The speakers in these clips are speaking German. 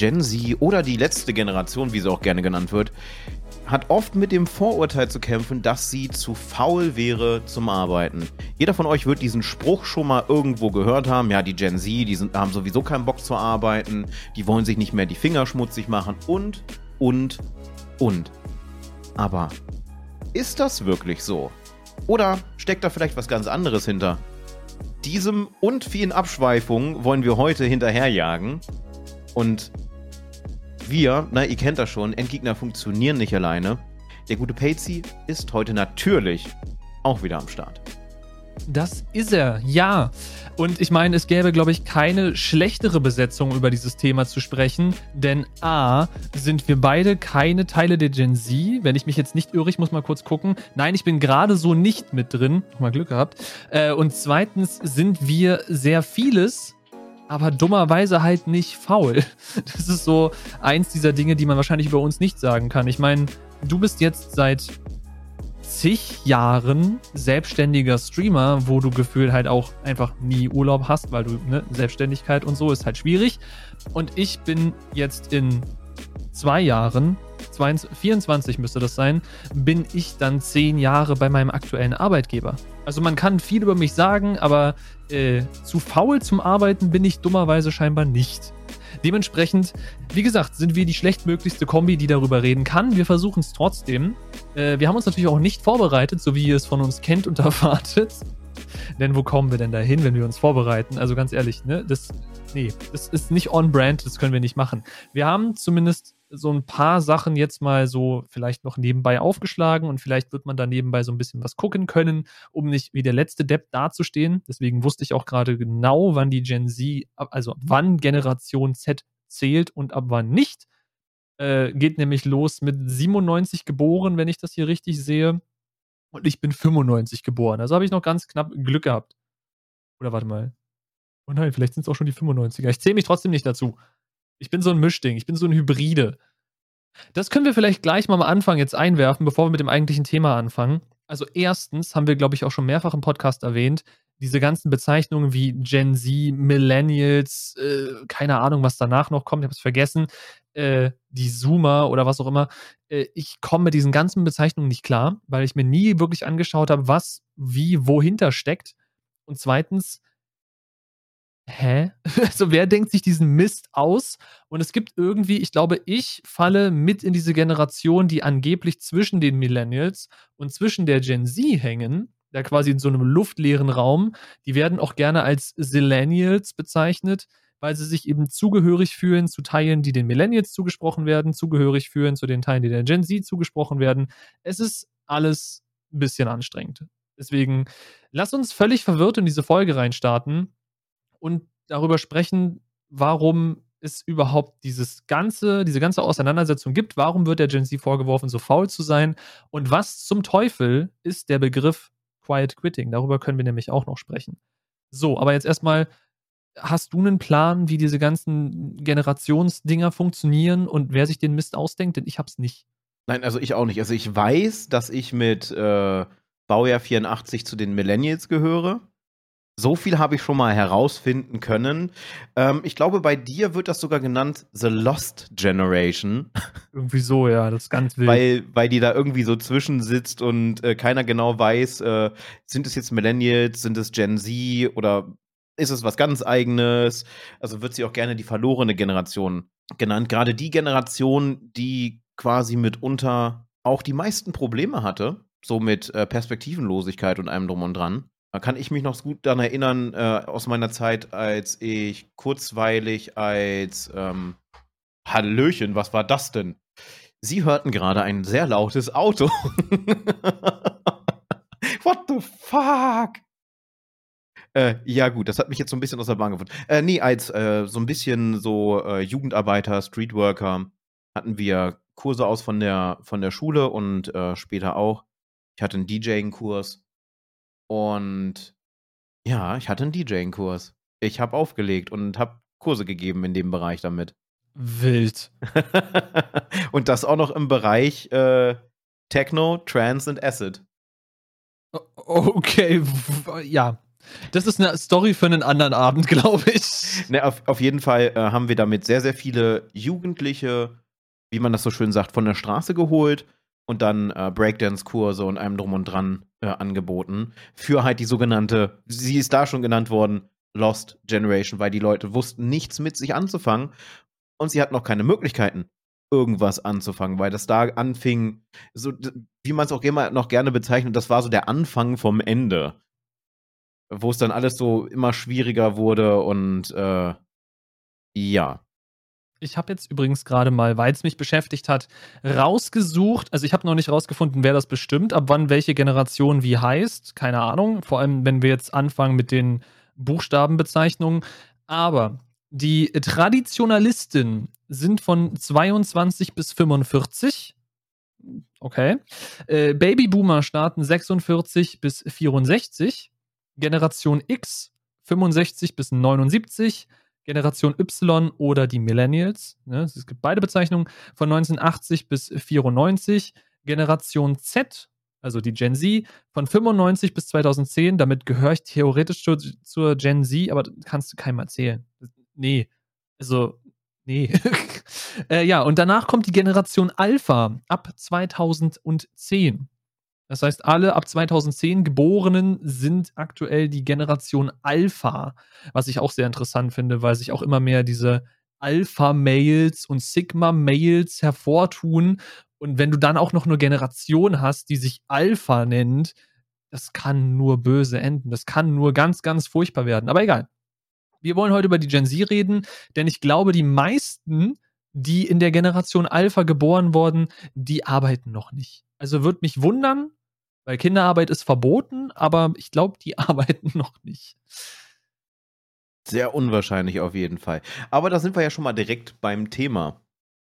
Gen Z oder die letzte Generation, wie sie auch gerne genannt wird, hat oft mit dem Vorurteil zu kämpfen, dass sie zu faul wäre zum Arbeiten. Jeder von euch wird diesen Spruch schon mal irgendwo gehört haben. Ja, die Gen Z, die sind, haben sowieso keinen Bock zu arbeiten, die wollen sich nicht mehr die Finger schmutzig machen und, und, und. Aber ist das wirklich so? Oder steckt da vielleicht was ganz anderes hinter? Diesem und vielen Abschweifungen wollen wir heute hinterherjagen. Und wir, na, ihr kennt das schon, Endgegner funktionieren nicht alleine. Der gute Patsy ist heute natürlich auch wieder am Start. Das ist er, ja. Und ich meine, es gäbe, glaube ich, keine schlechtere Besetzung über dieses Thema zu sprechen, denn A, sind wir beide keine Teile der Gen Z. Wenn ich mich jetzt nicht irre, ich muss mal kurz gucken. Nein, ich bin gerade so nicht mit drin. Nochmal Glück gehabt. Äh, und zweitens sind wir sehr vieles, aber dummerweise halt nicht faul. Das ist so eins dieser Dinge, die man wahrscheinlich über uns nicht sagen kann. Ich meine, du bist jetzt seit zig Jahren selbstständiger Streamer, wo du gefühlt halt auch einfach nie Urlaub hast, weil du, ne, Selbstständigkeit und so ist halt schwierig. Und ich bin jetzt in zwei Jahren, 22, 24 müsste das sein, bin ich dann zehn Jahre bei meinem aktuellen Arbeitgeber. Also man kann viel über mich sagen, aber äh, zu faul zum Arbeiten bin ich dummerweise scheinbar nicht. Dementsprechend, wie gesagt, sind wir die schlechtmöglichste Kombi, die darüber reden kann. Wir versuchen es trotzdem. Äh, wir haben uns natürlich auch nicht vorbereitet, so wie ihr es von uns kennt und erwartet. Denn wo kommen wir denn dahin, wenn wir uns vorbereiten? Also ganz ehrlich, ne? Das, nee, das ist nicht on-brand, das können wir nicht machen. Wir haben zumindest so ein paar Sachen jetzt mal so vielleicht noch nebenbei aufgeschlagen und vielleicht wird man da nebenbei so ein bisschen was gucken können, um nicht wie der letzte Depp dazustehen. Deswegen wusste ich auch gerade genau, wann die Gen Z, also wann Generation Z zählt und ab wann nicht. Äh, geht nämlich los mit 97 geboren, wenn ich das hier richtig sehe. Und ich bin 95 geboren. Also habe ich noch ganz knapp Glück gehabt. Oder warte mal. Oh nein, vielleicht sind es auch schon die 95er. Ich zähle mich trotzdem nicht dazu. Ich bin so ein Mischding, ich bin so ein Hybride. Das können wir vielleicht gleich mal am Anfang jetzt einwerfen, bevor wir mit dem eigentlichen Thema anfangen. Also erstens haben wir, glaube ich, auch schon mehrfach im Podcast erwähnt, diese ganzen Bezeichnungen wie Gen Z, Millennials, äh, keine Ahnung, was danach noch kommt, ich habe es vergessen, äh, die Zoomer oder was auch immer. Äh, ich komme mit diesen ganzen Bezeichnungen nicht klar, weil ich mir nie wirklich angeschaut habe, was, wie, wohinter steckt. Und zweitens, hä? Also wer denkt sich diesen Mist aus? Und es gibt irgendwie, ich glaube, ich falle mit in diese Generation, die angeblich zwischen den Millennials und zwischen der Gen Z hängen, da quasi in so einem luftleeren Raum. Die werden auch gerne als Zillennials bezeichnet, weil sie sich eben zugehörig fühlen zu Teilen, die den Millennials zugesprochen werden, zugehörig fühlen zu den Teilen, die der Gen Z zugesprochen werden. Es ist alles ein bisschen anstrengend. Deswegen lass uns völlig verwirrt in diese Folge reinstarten und darüber sprechen, warum es überhaupt dieses ganze, diese ganze Auseinandersetzung gibt. Warum wird der Gen Z vorgeworfen, so faul zu sein? Und was zum Teufel ist der Begriff Quiet Quitting? Darüber können wir nämlich auch noch sprechen. So, aber jetzt erstmal, hast du einen Plan, wie diese ganzen Generationsdinger funktionieren und wer sich den Mist ausdenkt? Denn ich hab's nicht. Nein, also ich auch nicht. Also ich weiß, dass ich mit äh, Baujahr 84 zu den Millennials gehöre. So viel habe ich schon mal herausfinden können. Ähm, ich glaube, bei dir wird das sogar genannt The Lost Generation. Irgendwie so, ja, das ist ganz wild. Weil, weil die da irgendwie so zwischensitzt und äh, keiner genau weiß, äh, sind es jetzt Millennials, sind es Gen Z oder ist es was ganz eigenes? Also wird sie auch gerne die verlorene Generation genannt. Gerade die Generation, die quasi mitunter auch die meisten Probleme hatte, so mit äh, Perspektivenlosigkeit und allem drum und dran. Da kann ich mich noch gut daran erinnern, äh, aus meiner Zeit, als ich kurzweilig als ähm, Hallöchen, was war das denn? Sie hörten gerade ein sehr lautes Auto. What the fuck? Äh, ja, gut, das hat mich jetzt so ein bisschen aus der Bahn gefunden. Äh, nee, als äh, so ein bisschen so äh, Jugendarbeiter, Streetworker hatten wir Kurse aus von der, von der Schule und äh, später auch. Ich hatte einen DJing-Kurs und ja, ich hatte einen DJing-Kurs. Ich habe aufgelegt und habe Kurse gegeben in dem Bereich damit. Wild. und das auch noch im Bereich äh, Techno, Trance und Acid. Okay, ja. Das ist eine Story für einen anderen Abend, glaube ich. Ne, auf, auf jeden Fall äh, haben wir damit sehr, sehr viele Jugendliche, wie man das so schön sagt, von der Straße geholt und dann äh, Breakdance-Kurse und einem drum und dran äh, angeboten. Für halt die sogenannte, sie ist da schon genannt worden, Lost Generation, weil die Leute wussten nichts mit sich anzufangen und sie hatten noch keine Möglichkeiten, irgendwas anzufangen, weil das da anfing, so wie man es auch immer noch gerne bezeichnet, das war so der Anfang vom Ende. Wo es dann alles so immer schwieriger wurde und äh, ja. Ich habe jetzt übrigens gerade mal, weil es mich beschäftigt hat, rausgesucht. Also ich habe noch nicht rausgefunden, wer das bestimmt, ab wann welche Generation wie heißt. Keine Ahnung. Vor allem, wenn wir jetzt anfangen mit den Buchstabenbezeichnungen. Aber die Traditionalisten sind von 22 bis 45. Okay. Äh, Babyboomer starten 46 bis 64. Generation X 65 bis 79. Generation Y oder die Millennials. Ne, es gibt beide Bezeichnungen von 1980 bis 94. Generation Z, also die Gen Z, von 95 bis 2010. Damit gehöre ich theoretisch zur, zur Gen Z, aber kannst du keinem erzählen. Nee. Also, nee. äh, ja, und danach kommt die Generation Alpha ab 2010. Das heißt, alle ab 2010 Geborenen sind aktuell die Generation Alpha, was ich auch sehr interessant finde, weil sich auch immer mehr diese Alpha-Males und Sigma-Males hervortun. Und wenn du dann auch noch eine Generation hast, die sich Alpha nennt, das kann nur böse enden. Das kann nur ganz, ganz furchtbar werden. Aber egal. Wir wollen heute über die Gen Z reden, denn ich glaube, die meisten, die in der Generation Alpha geboren wurden, die arbeiten noch nicht. Also würde mich wundern, weil Kinderarbeit ist verboten, aber ich glaube, die arbeiten noch nicht. Sehr unwahrscheinlich auf jeden Fall. Aber da sind wir ja schon mal direkt beim Thema.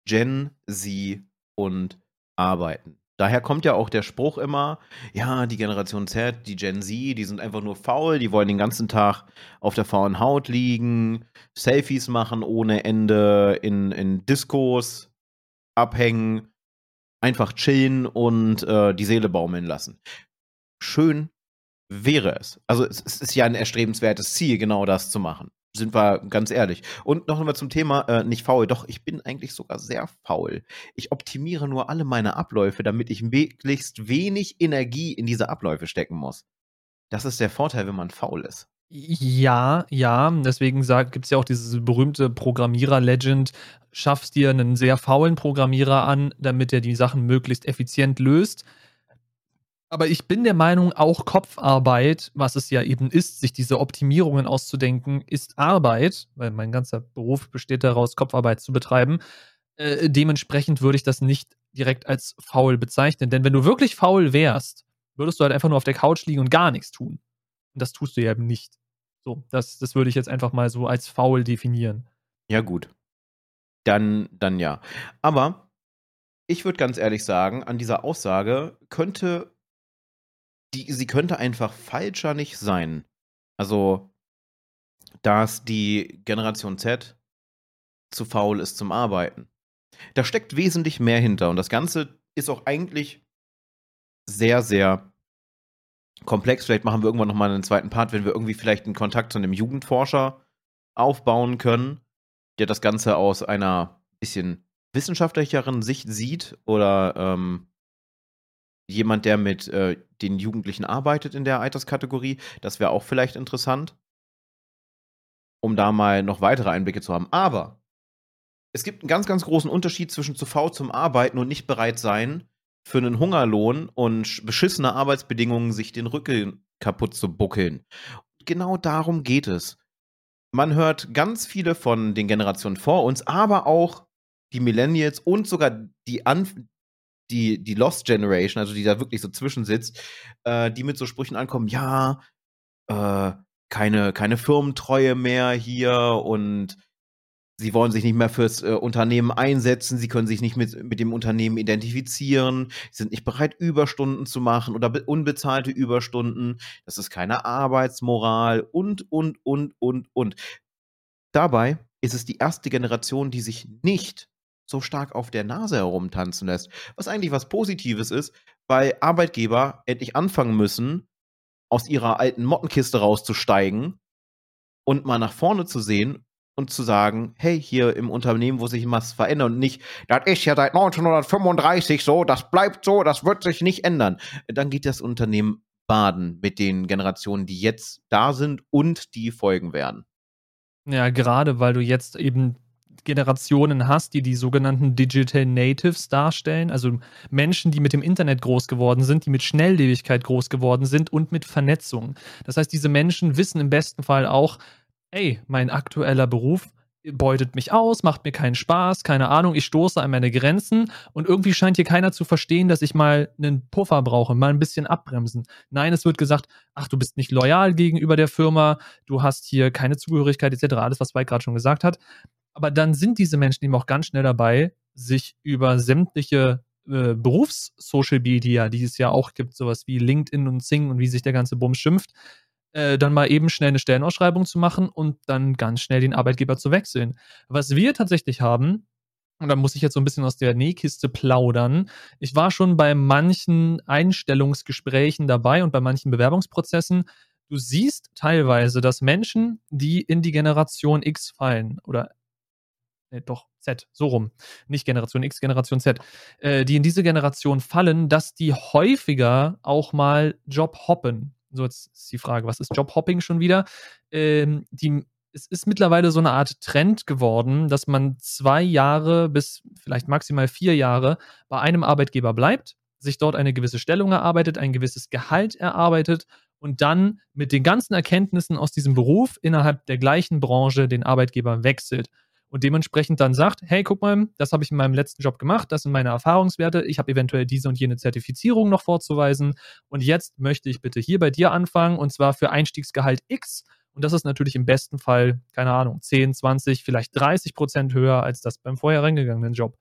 Gen Z und Arbeiten. Daher kommt ja auch der Spruch immer, ja, die Generation Z, die Gen Z, die sind einfach nur faul, die wollen den ganzen Tag auf der faulen Haut liegen, Selfies machen ohne Ende, in, in Diskos abhängen einfach chillen und äh, die Seele baumeln lassen. Schön wäre es. Also es, es, ist ja ein erstrebenswertes Ziel, genau das zu machen. Sind wir ganz ehrlich. Und noch einmal zum Thema, äh, nicht faul. Doch, ich bin eigentlich sogar sehr faul. Ich optimiere nur alle meine Abläufe, damit ich möglichst wenig Energie in diese Abläufe stecken muss. Das ist der Vorteil, wenn man faul ist. Ja, ja, deswegen gibt es ja auch dieses berühmte Programmierer-Legend, schaffst dir einen sehr faulen Programmierer an, damit er die Sachen möglichst effizient löst. Aber ich bin der Meinung, auch Kopfarbeit, was es ja eben ist, sich diese Optimierungen auszudenken, ist Arbeit, weil mein ganzer Beruf besteht daraus, Kopfarbeit zu betreiben. Äh, dementsprechend würde ich das nicht direkt als faul bezeichnen. Denn wenn du wirklich faul wärst, würdest du halt einfach nur auf der Couch liegen und gar nichts tun. Und das tust du ja eben nicht. So, das, das würde ich jetzt einfach mal so als faul definieren. Ja, gut. Dann, dann ja. Aber ich würde ganz ehrlich sagen, an dieser Aussage könnte die, sie könnte einfach falscher nicht sein. Also, dass die Generation Z zu faul ist zum Arbeiten. Da steckt wesentlich mehr hinter und das Ganze ist auch eigentlich sehr, sehr komplex. Vielleicht machen wir irgendwann nochmal einen zweiten Part, wenn wir irgendwie vielleicht einen Kontakt zu einem Jugendforscher aufbauen können, der das Ganze aus einer bisschen wissenschaftlicheren Sicht sieht oder ähm, jemand, der mit äh, den Jugendlichen arbeitet in der Alterskategorie. Das wäre auch vielleicht interessant, um da mal noch weitere Einblicke zu haben. Aber es gibt einen ganz, ganz großen Unterschied zwischen zu faul zum Arbeiten und nicht bereit sein, für einen Hungerlohn und beschissene Arbeitsbedingungen sich den Rücken kaputt zu buckeln. Genau darum geht es. Man hört ganz viele von den Generationen vor uns, aber auch die Millennials und sogar die, Anf die, die Lost Generation, also die da wirklich so zwischensitzt, äh, die mit so Sprüchen ankommen, ja, äh, keine, keine Firmentreue mehr hier und Sie wollen sich nicht mehr fürs äh, Unternehmen einsetzen, sie können sich nicht mit, mit dem Unternehmen identifizieren, sie sind nicht bereit, Überstunden zu machen oder unbezahlte Überstunden. Das ist keine Arbeitsmoral und, und, und, und, und. Dabei ist es die erste Generation, die sich nicht so stark auf der Nase herumtanzen lässt. Was eigentlich was Positives ist, weil Arbeitgeber endlich anfangen müssen, aus ihrer alten Mottenkiste rauszusteigen und mal nach vorne zu sehen und zu sagen, hey, hier im Unternehmen, wo sich was verändert und nicht, das ist ja seit 1935 so, das bleibt so, das wird sich nicht ändern. Dann geht das Unternehmen baden mit den Generationen, die jetzt da sind und die folgen werden. Ja, gerade weil du jetzt eben Generationen hast, die die sogenannten Digital Natives darstellen, also Menschen, die mit dem Internet groß geworden sind, die mit Schnelllebigkeit groß geworden sind und mit Vernetzung. Das heißt, diese Menschen wissen im besten Fall auch, ey, mein aktueller Beruf beutet mich aus, macht mir keinen Spaß, keine Ahnung, ich stoße an meine Grenzen und irgendwie scheint hier keiner zu verstehen, dass ich mal einen Puffer brauche, mal ein bisschen abbremsen. Nein, es wird gesagt, ach, du bist nicht loyal gegenüber der Firma, du hast hier keine Zugehörigkeit etc., alles, was Mike gerade schon gesagt hat. Aber dann sind diese Menschen eben auch ganz schnell dabei, sich über sämtliche äh, Berufs-Social Media, die es ja auch gibt, sowas wie LinkedIn und Sing und wie sich der ganze Bums schimpft, äh, dann mal eben schnell eine Stellenausschreibung zu machen und dann ganz schnell den Arbeitgeber zu wechseln. Was wir tatsächlich haben, und da muss ich jetzt so ein bisschen aus der Nähkiste plaudern. Ich war schon bei manchen Einstellungsgesprächen dabei und bei manchen Bewerbungsprozessen. Du siehst teilweise, dass Menschen, die in die Generation X fallen oder äh, doch Z, so rum, nicht Generation X, Generation Z, äh, die in diese Generation fallen, dass die häufiger auch mal Job hoppen. So, jetzt ist die Frage, was ist Jobhopping schon wieder? Ähm, die, es ist mittlerweile so eine Art Trend geworden, dass man zwei Jahre bis vielleicht maximal vier Jahre bei einem Arbeitgeber bleibt, sich dort eine gewisse Stellung erarbeitet, ein gewisses Gehalt erarbeitet und dann mit den ganzen Erkenntnissen aus diesem Beruf innerhalb der gleichen Branche den Arbeitgeber wechselt und dementsprechend dann sagt, hey, guck mal, das habe ich in meinem letzten Job gemacht, das sind meine Erfahrungswerte, ich habe eventuell diese und jene Zertifizierung noch vorzuweisen und jetzt möchte ich bitte hier bei dir anfangen und zwar für Einstiegsgehalt X und das ist natürlich im besten Fall, keine Ahnung, 10, 20, vielleicht 30 Prozent höher als das beim vorher reingegangenen Job.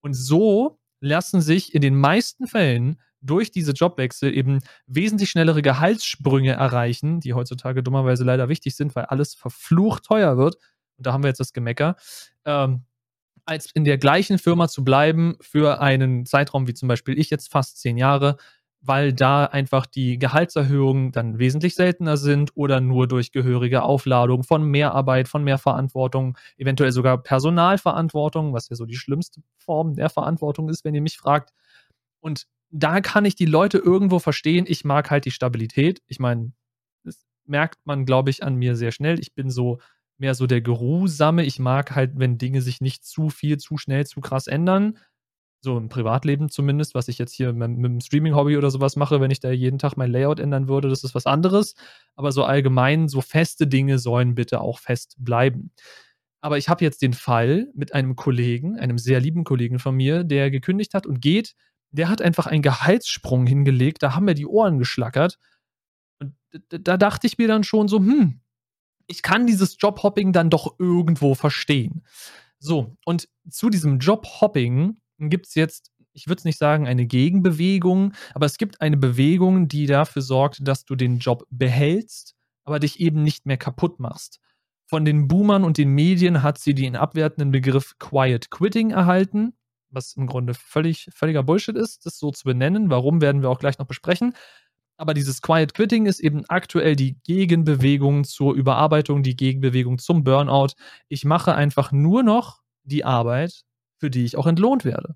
Und so lassen sich in den meisten Fällen durch diese Jobwechsel eben wesentlich schnellere Gehaltssprünge erreichen, die heutzutage dummerweise leider wichtig sind, weil alles verflucht teuer wird und da haben wir jetzt das Gemecker, ähm, als in der gleichen Firma zu bleiben für einen Zeitraum wie zum Beispiel ich jetzt fast zehn Jahre, weil da einfach die Gehaltserhöhungen dann wesentlich seltener sind oder nur durch gehörige Aufladung von Mehrarbeit, von mehr Verantwortung, eventuell sogar Personalverantwortung, was ja so die schlimmste Form der Verantwortung ist, wenn ihr mich fragt. Und da kann ich die Leute irgendwo verstehen. Ich mag halt die Stabilität. Ich meine, das merkt man, glaube ich, an mir sehr schnell. Ich bin so mehr so der Geruhsame. Ich mag halt, wenn Dinge sich nicht zu viel, zu schnell, zu krass ändern. So im Privatleben zumindest, was ich jetzt hier mit, mit dem Streaming-Hobby oder sowas mache, wenn ich da jeden Tag mein Layout ändern würde, das ist was anderes. Aber so allgemein, so feste Dinge sollen bitte auch fest bleiben. Aber ich habe jetzt den Fall mit einem Kollegen, einem sehr lieben Kollegen von mir, der gekündigt hat und geht. Der hat einfach einen Gehaltssprung hingelegt, da haben mir die Ohren geschlackert. Und da dachte ich mir dann schon so, hm, ich kann dieses Jobhopping dann doch irgendwo verstehen. So, und zu diesem Jobhopping gibt es jetzt, ich würde es nicht sagen, eine Gegenbewegung, aber es gibt eine Bewegung, die dafür sorgt, dass du den Job behältst, aber dich eben nicht mehr kaputt machst. Von den Boomern und den Medien hat sie den abwertenden Begriff Quiet Quitting erhalten, was im Grunde völlig, völliger Bullshit ist, das so zu benennen. Warum werden wir auch gleich noch besprechen. Aber dieses Quiet Quitting ist eben aktuell die Gegenbewegung zur Überarbeitung, die Gegenbewegung zum Burnout. Ich mache einfach nur noch die Arbeit, für die ich auch entlohnt werde.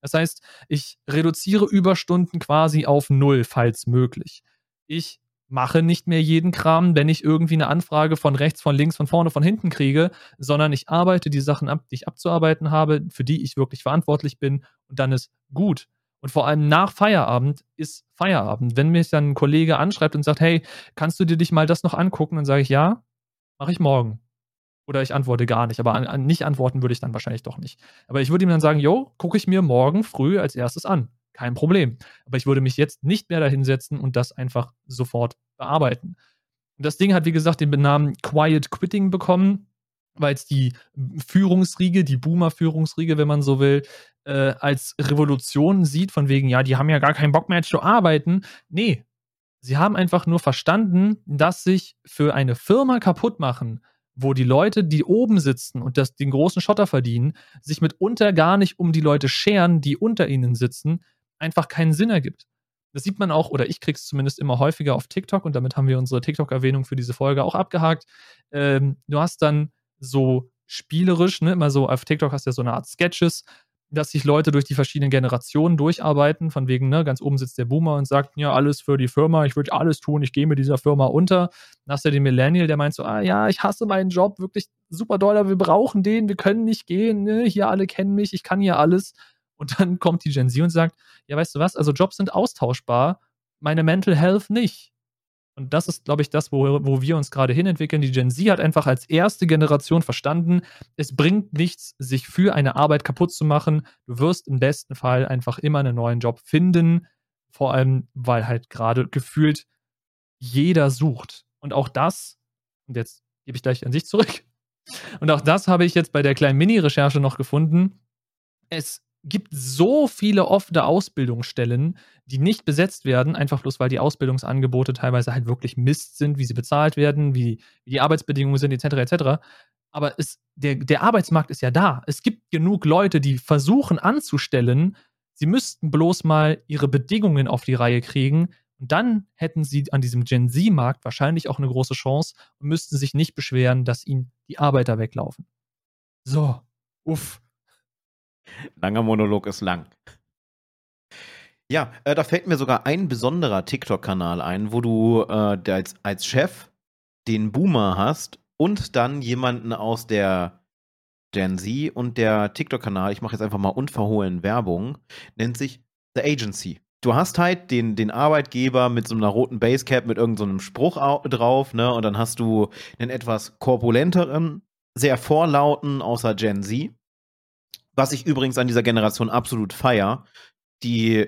Das heißt, ich reduziere Überstunden quasi auf null, falls möglich. Ich mache nicht mehr jeden Kram, wenn ich irgendwie eine Anfrage von rechts, von links, von vorne, von hinten kriege, sondern ich arbeite die Sachen ab, die ich abzuarbeiten habe, für die ich wirklich verantwortlich bin und dann ist gut. Und vor allem nach Feierabend ist Feierabend. Wenn mich dann ein Kollege anschreibt und sagt, hey, kannst du dir dich mal das noch angucken? Dann sage ich, ja, mache ich morgen. Oder ich antworte gar nicht. Aber an, an nicht antworten würde ich dann wahrscheinlich doch nicht. Aber ich würde ihm dann sagen, jo, gucke ich mir morgen früh als erstes an. Kein Problem. Aber ich würde mich jetzt nicht mehr dahinsetzen und das einfach sofort bearbeiten. Und das Ding hat, wie gesagt, den Benamen Quiet Quitting bekommen weil es die Führungsriege, die Boomer-Führungsriege, wenn man so will, äh, als Revolution sieht, von wegen, ja, die haben ja gar keinen Bock mehr zu arbeiten. Nee, sie haben einfach nur verstanden, dass sich für eine Firma kaputt machen, wo die Leute, die oben sitzen und das, den großen Schotter verdienen, sich mitunter gar nicht um die Leute scheren, die unter ihnen sitzen, einfach keinen Sinn ergibt. das sieht man auch, oder ich krieg's zumindest immer häufiger auf TikTok und damit haben wir unsere TikTok-Erwähnung für diese Folge auch abgehakt. Ähm, du hast dann so spielerisch, ne, immer so auf TikTok hast du ja so eine Art Sketches, dass sich Leute durch die verschiedenen Generationen durcharbeiten, von wegen, ne, ganz oben sitzt der Boomer und sagt, ja, alles für die Firma, ich würde alles tun, ich gehe mit dieser Firma unter. Dann hast du den Millennial, der meint so, ah ja, ich hasse meinen Job, wirklich super doll, aber wir brauchen den, wir können nicht gehen, ne, hier alle kennen mich, ich kann hier alles. Und dann kommt die Gen Z und sagt, ja, weißt du was, also Jobs sind austauschbar, meine Mental Health nicht. Und das ist, glaube ich, das, wo, wo wir uns gerade hinentwickeln. Die Gen Z hat einfach als erste Generation verstanden, es bringt nichts, sich für eine Arbeit kaputt zu machen. Du wirst im besten Fall einfach immer einen neuen Job finden. Vor allem, weil halt gerade gefühlt jeder sucht. Und auch das, und jetzt gebe ich gleich an sich zurück. Und auch das habe ich jetzt bei der kleinen Mini-Recherche noch gefunden. Es gibt so viele offene Ausbildungsstellen, die nicht besetzt werden, einfach bloß weil die Ausbildungsangebote teilweise halt wirklich Mist sind, wie sie bezahlt werden, wie, wie die Arbeitsbedingungen sind, etc. etc. Aber es, der, der Arbeitsmarkt ist ja da. Es gibt genug Leute, die versuchen anzustellen, sie müssten bloß mal ihre Bedingungen auf die Reihe kriegen. Und dann hätten sie an diesem Gen Z-Markt wahrscheinlich auch eine große Chance und müssten sich nicht beschweren, dass ihnen die Arbeiter weglaufen. So, uff. Langer Monolog ist lang. Ja, äh, da fällt mir sogar ein besonderer TikTok-Kanal ein, wo du äh, als, als Chef den Boomer hast und dann jemanden aus der Gen Z und der TikTok-Kanal, ich mache jetzt einfach mal unverhohlen Werbung, nennt sich The Agency. Du hast halt den, den Arbeitgeber mit so einer roten Basecap mit irgendeinem so Spruch drauf, ne? Und dann hast du einen etwas korpulenteren, sehr vorlauten außer Gen Z was ich übrigens an dieser Generation absolut feier, die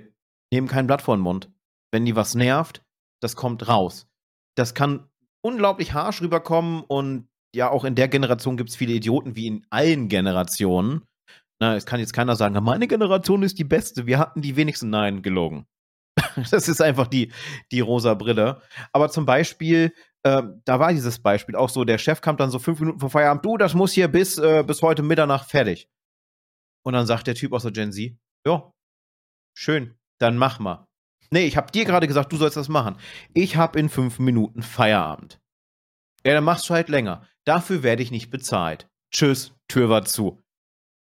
nehmen kein Blatt vor den Mund. Wenn die was nervt, das kommt raus. Das kann unglaublich harsch rüberkommen und ja, auch in der Generation gibt es viele Idioten wie in allen Generationen. Na, es kann jetzt keiner sagen, meine Generation ist die beste, wir hatten die wenigsten. Nein, gelogen. das ist einfach die, die rosa Brille. Aber zum Beispiel, äh, da war dieses Beispiel auch so, der Chef kam dann so fünf Minuten vor Feierabend, du, das muss hier bis, äh, bis heute Mitternacht fertig. Und dann sagt der Typ aus der Gen Z, ja, schön, dann mach mal. Nee, ich hab dir gerade gesagt, du sollst das machen. Ich hab in fünf Minuten Feierabend. Ja, dann machst du halt länger. Dafür werde ich nicht bezahlt. Tschüss, Tür war zu. Und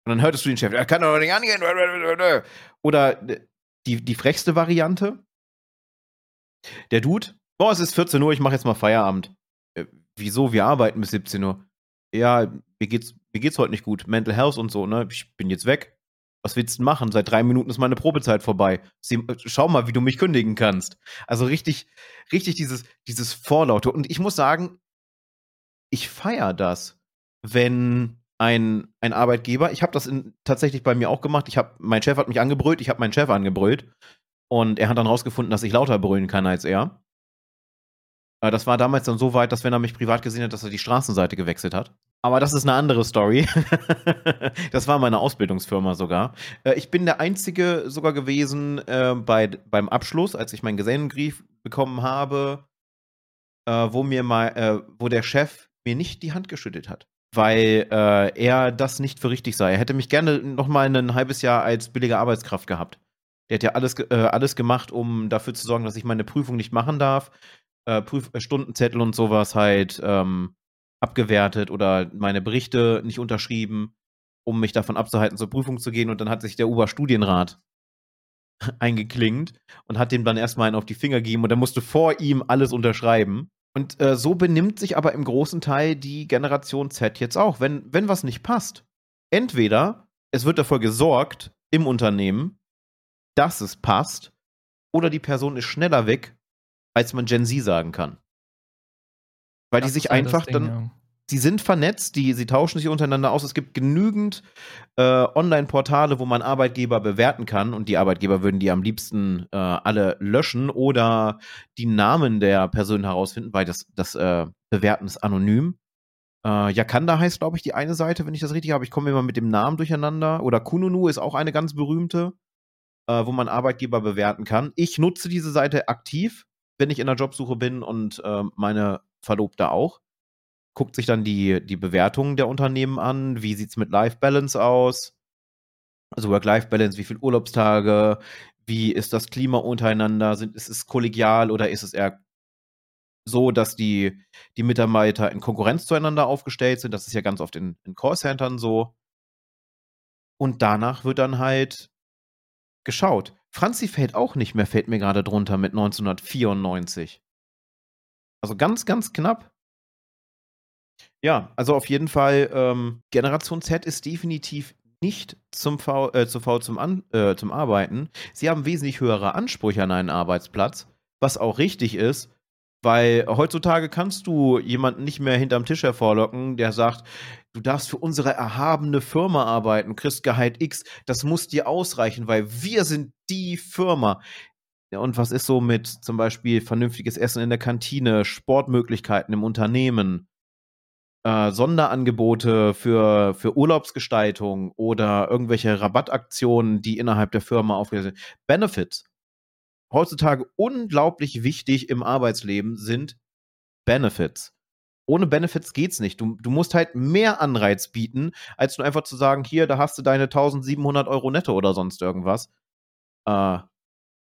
dann hörtest du den Chef, er kann doch nicht angehen. Oder die, die frechste Variante. Der Dude, oh, es ist 14 Uhr, ich mache jetzt mal Feierabend. Äh, wieso? Wir arbeiten bis 17 Uhr. Ja, mir geht's mir geht's heute nicht gut, Mental Health und so, ne? Ich bin jetzt weg. Was willst du machen? Seit drei Minuten ist meine Probezeit vorbei. schau mal, wie du mich kündigen kannst. Also richtig, richtig dieses, dieses Vorlaute. Und ich muss sagen, ich feiere das, wenn ein, ein Arbeitgeber, ich habe das in, tatsächlich bei mir auch gemacht. Ich habe, mein Chef hat mich angebrüllt, ich habe meinen Chef angebrüllt. Und er hat dann rausgefunden, dass ich lauter brüllen kann als er. Äh, das war damals dann so weit, dass wenn er mich privat gesehen hat, dass er die Straßenseite gewechselt hat. Aber das ist eine andere Story. das war meine Ausbildungsfirma sogar. Äh, ich bin der Einzige sogar gewesen äh, bei, beim Abschluss, als ich meinen Gesellenbrief bekommen habe, äh, wo mir mal, äh, wo der Chef mir nicht die Hand geschüttet hat. Weil äh, er das nicht für richtig sah. Er hätte mich gerne noch mal ein halbes Jahr als billige Arbeitskraft gehabt. Der hat ja alles, äh, alles gemacht, um dafür zu sorgen, dass ich meine Prüfung nicht machen darf. Prüf Stundenzettel und sowas halt. Ähm, abgewertet oder meine Berichte nicht unterschrieben, um mich davon abzuhalten, zur Prüfung zu gehen. Und dann hat sich der Oberstudienrat eingeklingt und hat dem dann erstmal einen auf die Finger gegeben und dann musste vor ihm alles unterschreiben. Und äh, so benimmt sich aber im großen Teil die Generation Z jetzt auch. Wenn, wenn was nicht passt, entweder es wird dafür gesorgt im Unternehmen, dass es passt, oder die Person ist schneller weg, als man Gen Z sagen kann. Weil das die sich halt einfach Ding, dann. Ja. Sie sind vernetzt, die, sie tauschen sich untereinander aus. Es gibt genügend äh, Online-Portale, wo man Arbeitgeber bewerten kann und die Arbeitgeber würden die am liebsten äh, alle löschen oder die Namen der Person herausfinden, weil das, das äh, Bewerten ist anonym. Äh, Yakanda heißt, glaube ich, die eine Seite, wenn ich das richtig habe. Ich komme immer mit dem Namen durcheinander. Oder Kununu ist auch eine ganz berühmte, äh, wo man Arbeitgeber bewerten kann. Ich nutze diese Seite aktiv, wenn ich in der Jobsuche bin und äh, meine Verlobter auch. Guckt sich dann die, die Bewertungen der Unternehmen an. Wie sieht es mit Life Balance aus? Also Work-Life Balance, wie viele Urlaubstage, Wie ist das Klima untereinander? Sind, ist es kollegial oder ist es eher so, dass die, die Mitarbeiter in Konkurrenz zueinander aufgestellt sind? Das ist ja ganz oft in, in Callcentern so. Und danach wird dann halt geschaut. Franzi fällt auch nicht mehr, fällt mir gerade drunter mit 1994. Also ganz, ganz knapp. Ja, also auf jeden Fall, ähm, Generation Z ist definitiv nicht zum v, äh, zu faul zum, An, äh, zum Arbeiten. Sie haben wesentlich höhere Ansprüche an einen Arbeitsplatz, was auch richtig ist, weil heutzutage kannst du jemanden nicht mehr hinterm Tisch hervorlocken, der sagt, du darfst für unsere erhabene Firma arbeiten, kriegst Gehalt X, das muss dir ausreichen, weil wir sind die Firma. Und was ist so mit zum Beispiel vernünftiges Essen in der Kantine, Sportmöglichkeiten im Unternehmen, äh, Sonderangebote für, für Urlaubsgestaltung oder irgendwelche Rabattaktionen, die innerhalb der Firma aufgesetzt sind. Benefits. Heutzutage unglaublich wichtig im Arbeitsleben sind Benefits. Ohne Benefits geht's nicht. Du, du musst halt mehr Anreiz bieten, als nur einfach zu sagen, hier, da hast du deine 1700 Euro netto oder sonst irgendwas. Äh,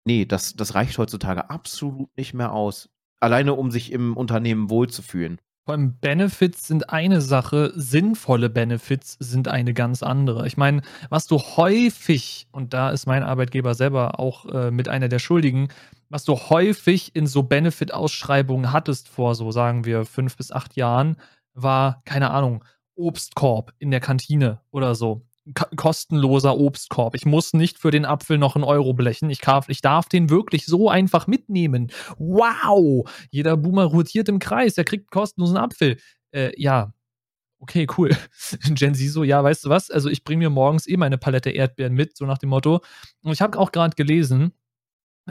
nee, das, das reicht heutzutage absolut nicht mehr aus. Alleine, um sich im Unternehmen wohlzufühlen. Vor allem Benefits sind eine Sache, sinnvolle Benefits sind eine ganz andere. Ich meine, was du häufig, und da ist mein Arbeitgeber selber auch äh, mit einer der Schuldigen, was du häufig in so Benefit-Ausschreibungen hattest vor so, sagen wir, fünf bis acht Jahren, war, keine Ahnung, Obstkorb in der Kantine oder so kostenloser Obstkorb. Ich muss nicht für den Apfel noch einen Euro blechen. Ich, darf, ich darf den wirklich so einfach mitnehmen. Wow! Jeder Boomer rotiert im Kreis. Er kriegt kostenlosen Apfel. Äh, ja, okay, cool. Gen Z so, ja, weißt du was? Also ich bringe mir morgens eh meine Palette Erdbeeren mit, so nach dem Motto. Und ich habe auch gerade gelesen,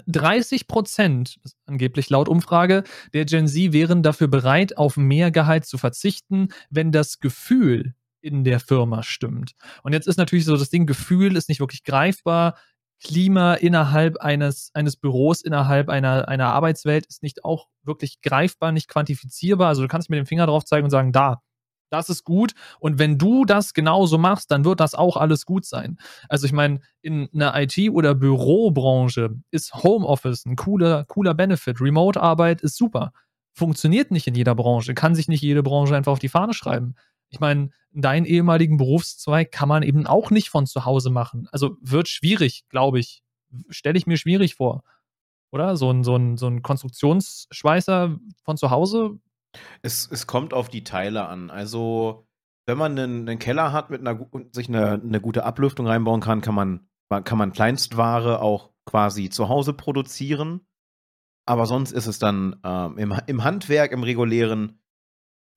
30 Prozent, angeblich laut Umfrage, der Gen Z wären dafür bereit, auf mehr Gehalt zu verzichten, wenn das Gefühl, in der Firma stimmt. Und jetzt ist natürlich so das Ding, Gefühl ist nicht wirklich greifbar. Klima innerhalb eines, eines Büros, innerhalb einer, einer Arbeitswelt ist nicht auch wirklich greifbar, nicht quantifizierbar. Also du kannst mit dem Finger drauf zeigen und sagen, da, das ist gut. Und wenn du das genauso machst, dann wird das auch alles gut sein. Also ich meine, in einer IT- oder Bürobranche ist Homeoffice ein cooler, cooler Benefit. Remote-Arbeit ist super. Funktioniert nicht in jeder Branche, kann sich nicht jede Branche einfach auf die Fahne schreiben ich meine, deinen ehemaligen Berufszweig kann man eben auch nicht von zu Hause machen. Also wird schwierig, glaube ich. Stelle ich mir schwierig vor. Oder? So ein, so ein, so ein Konstruktionsschweißer von zu Hause? Es, es kommt auf die Teile an. Also, wenn man einen, einen Keller hat mit einer und sich eine, eine gute Ablüftung reinbauen kann, kann man, kann man Kleinstware auch quasi zu Hause produzieren. Aber sonst ist es dann ähm, im, im Handwerk, im regulären,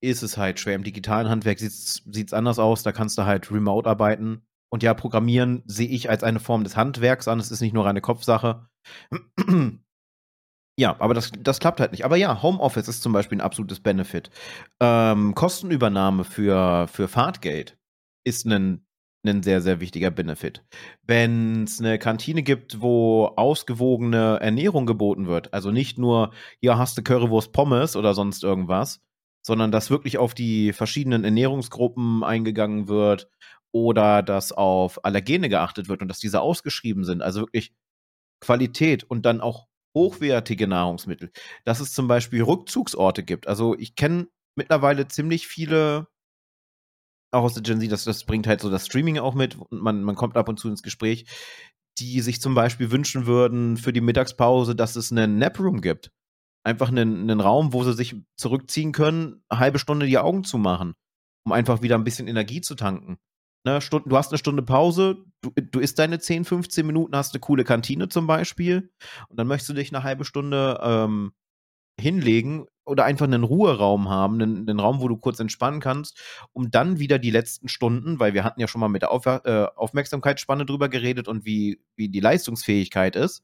ist es halt schwer. Im digitalen Handwerk sieht es anders aus. Da kannst du halt remote arbeiten. Und ja, Programmieren sehe ich als eine Form des Handwerks an. Es ist nicht nur reine Kopfsache. ja, aber das, das klappt halt nicht. Aber ja, Homeoffice ist zum Beispiel ein absolutes Benefit. Ähm, Kostenübernahme für, für Fahrtgeld ist ein, ein sehr, sehr wichtiger Benefit. Wenn es eine Kantine gibt, wo ausgewogene Ernährung geboten wird, also nicht nur, hier hast du Currywurst Pommes oder sonst irgendwas, sondern dass wirklich auf die verschiedenen Ernährungsgruppen eingegangen wird oder dass auf Allergene geachtet wird und dass diese ausgeschrieben sind. Also wirklich Qualität und dann auch hochwertige Nahrungsmittel. Dass es zum Beispiel Rückzugsorte gibt. Also ich kenne mittlerweile ziemlich viele, auch aus der Gen Z, das, das bringt halt so das Streaming auch mit und man, man kommt ab und zu ins Gespräch, die sich zum Beispiel wünschen würden für die Mittagspause, dass es einen Naproom gibt einfach einen, einen Raum, wo sie sich zurückziehen können, eine halbe Stunde die Augen zu machen, um einfach wieder ein bisschen Energie zu tanken. Ne, Stunden, du hast eine Stunde Pause, du, du isst deine 10, 15 Minuten, hast eine coole Kantine zum Beispiel und dann möchtest du dich eine halbe Stunde ähm, hinlegen oder einfach einen Ruheraum haben, einen, einen, Raum, wo du kurz entspannen kannst, um dann wieder die letzten Stunden, weil wir hatten ja schon mal mit der Auf äh, Aufmerksamkeitsspanne drüber geredet und wie, wie die Leistungsfähigkeit ist,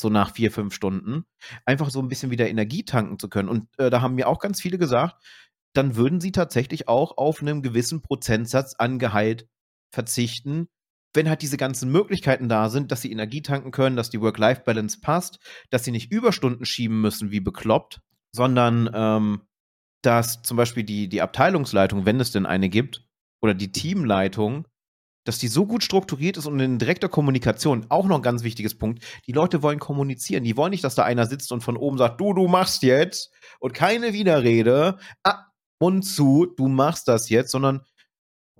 so nach vier, fünf Stunden, einfach so ein bisschen wieder Energie tanken zu können. Und äh, da haben mir auch ganz viele gesagt, dann würden sie tatsächlich auch auf einen gewissen Prozentsatz an Gehalt verzichten, wenn halt diese ganzen Möglichkeiten da sind, dass sie Energie tanken können, dass die Work-Life-Balance passt, dass sie nicht Überstunden schieben müssen wie bekloppt, sondern ähm, dass zum Beispiel die, die Abteilungsleitung, wenn es denn eine gibt, oder die Teamleitung dass die so gut strukturiert ist und in direkter Kommunikation, auch noch ein ganz wichtiges Punkt, die Leute wollen kommunizieren. Die wollen nicht, dass da einer sitzt und von oben sagt, du, du machst jetzt und keine Widerrede, ah, Mund zu, du machst das jetzt, sondern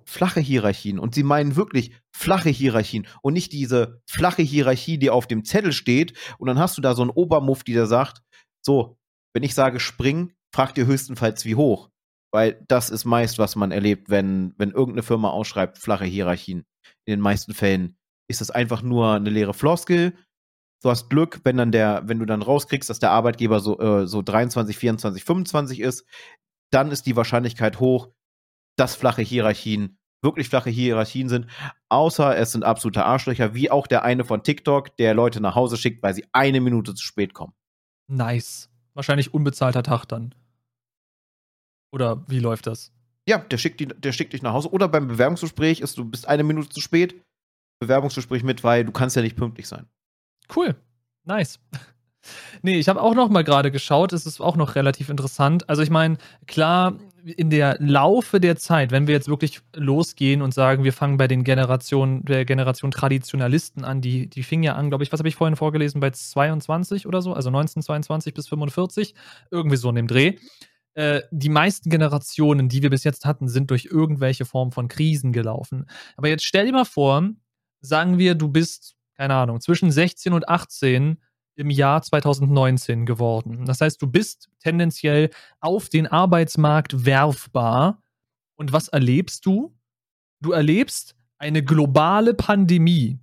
flache Hierarchien. Und sie meinen wirklich flache Hierarchien und nicht diese flache Hierarchie, die auf dem Zettel steht. Und dann hast du da so einen Obermufti, der sagt, so, wenn ich sage spring, fragt ihr höchstenfalls wie hoch. Weil das ist meist, was man erlebt, wenn, wenn irgendeine Firma ausschreibt, flache Hierarchien. In den meisten Fällen ist das einfach nur eine leere Floskel. Du hast Glück, wenn dann der, wenn du dann rauskriegst, dass der Arbeitgeber so, äh, so 23, 24, 25 ist, dann ist die Wahrscheinlichkeit hoch, dass flache Hierarchien wirklich flache Hierarchien sind. Außer es sind absolute Arschlöcher, wie auch der eine von TikTok, der Leute nach Hause schickt, weil sie eine Minute zu spät kommen. Nice. Wahrscheinlich unbezahlter Tag dann. Oder wie läuft das? Ja, der schickt, die, der schickt dich nach Hause. Oder beim Bewerbungsgespräch ist du bist eine Minute zu spät. Bewerbungsgespräch mit, weil du kannst ja nicht pünktlich sein. Cool. Nice. Nee, ich habe auch noch mal gerade geschaut, es ist auch noch relativ interessant. Also ich meine, klar, in der Laufe der Zeit, wenn wir jetzt wirklich losgehen und sagen, wir fangen bei den Generationen, der Generation Traditionalisten an, die, die fing ja an, glaube ich, was habe ich vorhin vorgelesen, bei 22 oder so, also 1922 bis 45, irgendwie so in dem Dreh. Äh, die meisten Generationen, die wir bis jetzt hatten, sind durch irgendwelche Formen von Krisen gelaufen. Aber jetzt stell dir mal vor, sagen wir, du bist, keine Ahnung, zwischen 16 und 18 im Jahr 2019 geworden. Das heißt, du bist tendenziell auf den Arbeitsmarkt werfbar. Und was erlebst du? Du erlebst eine globale Pandemie.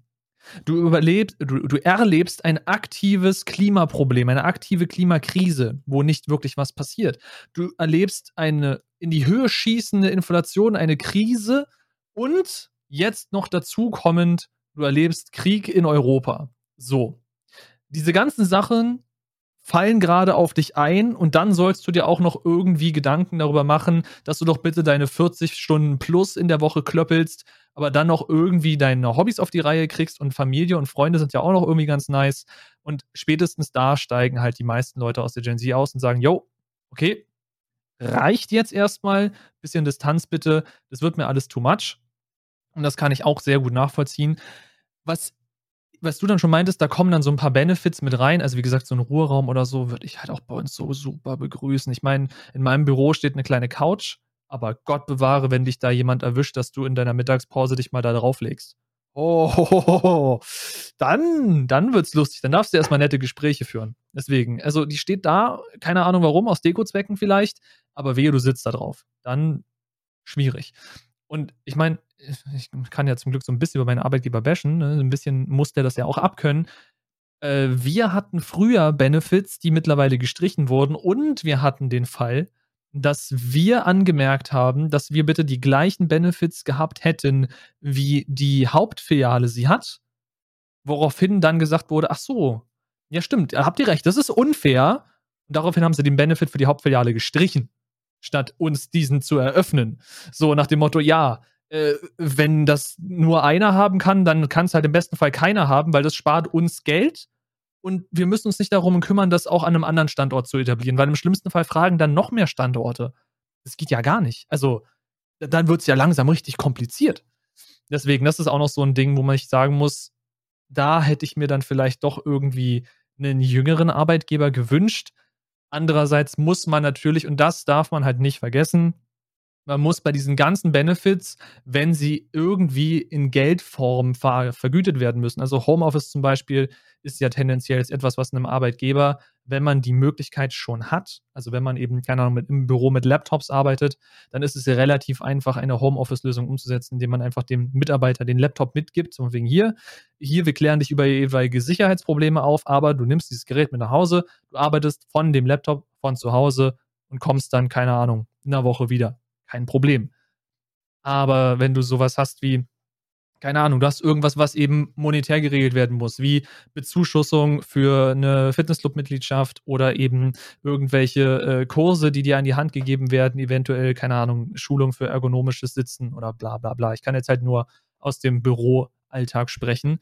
Du, überlebst, du, du erlebst ein aktives Klimaproblem, eine aktive Klimakrise, wo nicht wirklich was passiert. Du erlebst eine in die Höhe schießende Inflation, eine Krise und jetzt noch dazu kommend, du erlebst Krieg in Europa. So. Diese ganzen Sachen fallen gerade auf dich ein und dann sollst du dir auch noch irgendwie Gedanken darüber machen, dass du doch bitte deine 40 Stunden plus in der Woche klöppelst, aber dann noch irgendwie deine Hobbys auf die Reihe kriegst und Familie und Freunde sind ja auch noch irgendwie ganz nice. Und spätestens da steigen halt die meisten Leute aus der Gen Z aus und sagen, yo, okay, reicht jetzt erstmal, bisschen Distanz bitte, das wird mir alles too much. Und das kann ich auch sehr gut nachvollziehen. Was was du dann schon meintest, da kommen dann so ein paar Benefits mit rein. Also wie gesagt, so ein Ruheraum oder so würde ich halt auch bei uns so super begrüßen. Ich meine, in meinem Büro steht eine kleine Couch, aber Gott bewahre, wenn dich da jemand erwischt, dass du in deiner Mittagspause dich mal da drauflegst. Oh, dann, dann wird's lustig. Dann darfst du erstmal nette Gespräche führen. Deswegen, also die steht da, keine Ahnung warum, aus Dekozwecken vielleicht, aber wehe, du sitzt da drauf. Dann schwierig. Und ich meine, ich kann ja zum Glück so ein bisschen über meinen Arbeitgeber bashen, ne? ein bisschen muss der das ja auch abkönnen. Äh, wir hatten früher Benefits, die mittlerweile gestrichen wurden und wir hatten den Fall, dass wir angemerkt haben, dass wir bitte die gleichen Benefits gehabt hätten, wie die Hauptfiliale sie hat, woraufhin dann gesagt wurde, ach so, ja stimmt, habt ihr recht, das ist unfair. Und daraufhin haben sie den Benefit für die Hauptfiliale gestrichen, statt uns diesen zu eröffnen. So nach dem Motto, ja, äh, wenn das nur einer haben kann, dann kann es halt im besten Fall keiner haben, weil das spart uns Geld. Und wir müssen uns nicht darum kümmern, das auch an einem anderen Standort zu etablieren, weil im schlimmsten Fall fragen dann noch mehr Standorte. Das geht ja gar nicht. Also, dann wird es ja langsam richtig kompliziert. Deswegen, das ist auch noch so ein Ding, wo man sich sagen muss, da hätte ich mir dann vielleicht doch irgendwie einen jüngeren Arbeitgeber gewünscht. Andererseits muss man natürlich, und das darf man halt nicht vergessen, man muss bei diesen ganzen Benefits, wenn sie irgendwie in Geldform ver vergütet werden müssen, also Homeoffice zum Beispiel ist ja tendenziell etwas, was einem Arbeitgeber, wenn man die Möglichkeit schon hat, also wenn man eben, keine Ahnung, mit, im Büro mit Laptops arbeitet, dann ist es ja relativ einfach, eine Homeoffice-Lösung umzusetzen, indem man einfach dem Mitarbeiter den Laptop mitgibt, so wegen hier, hier, wir klären dich über jeweilige Sicherheitsprobleme auf, aber du nimmst dieses Gerät mit nach Hause, du arbeitest von dem Laptop von zu Hause und kommst dann, keine Ahnung, in einer Woche wieder kein Problem. Aber wenn du sowas hast wie, keine Ahnung, du hast irgendwas, was eben monetär geregelt werden muss, wie Bezuschussung für eine Fitnessclub-Mitgliedschaft oder eben irgendwelche äh, Kurse, die dir an die Hand gegeben werden, eventuell, keine Ahnung, Schulung für ergonomisches Sitzen oder bla bla bla. Ich kann jetzt halt nur aus dem Büroalltag sprechen.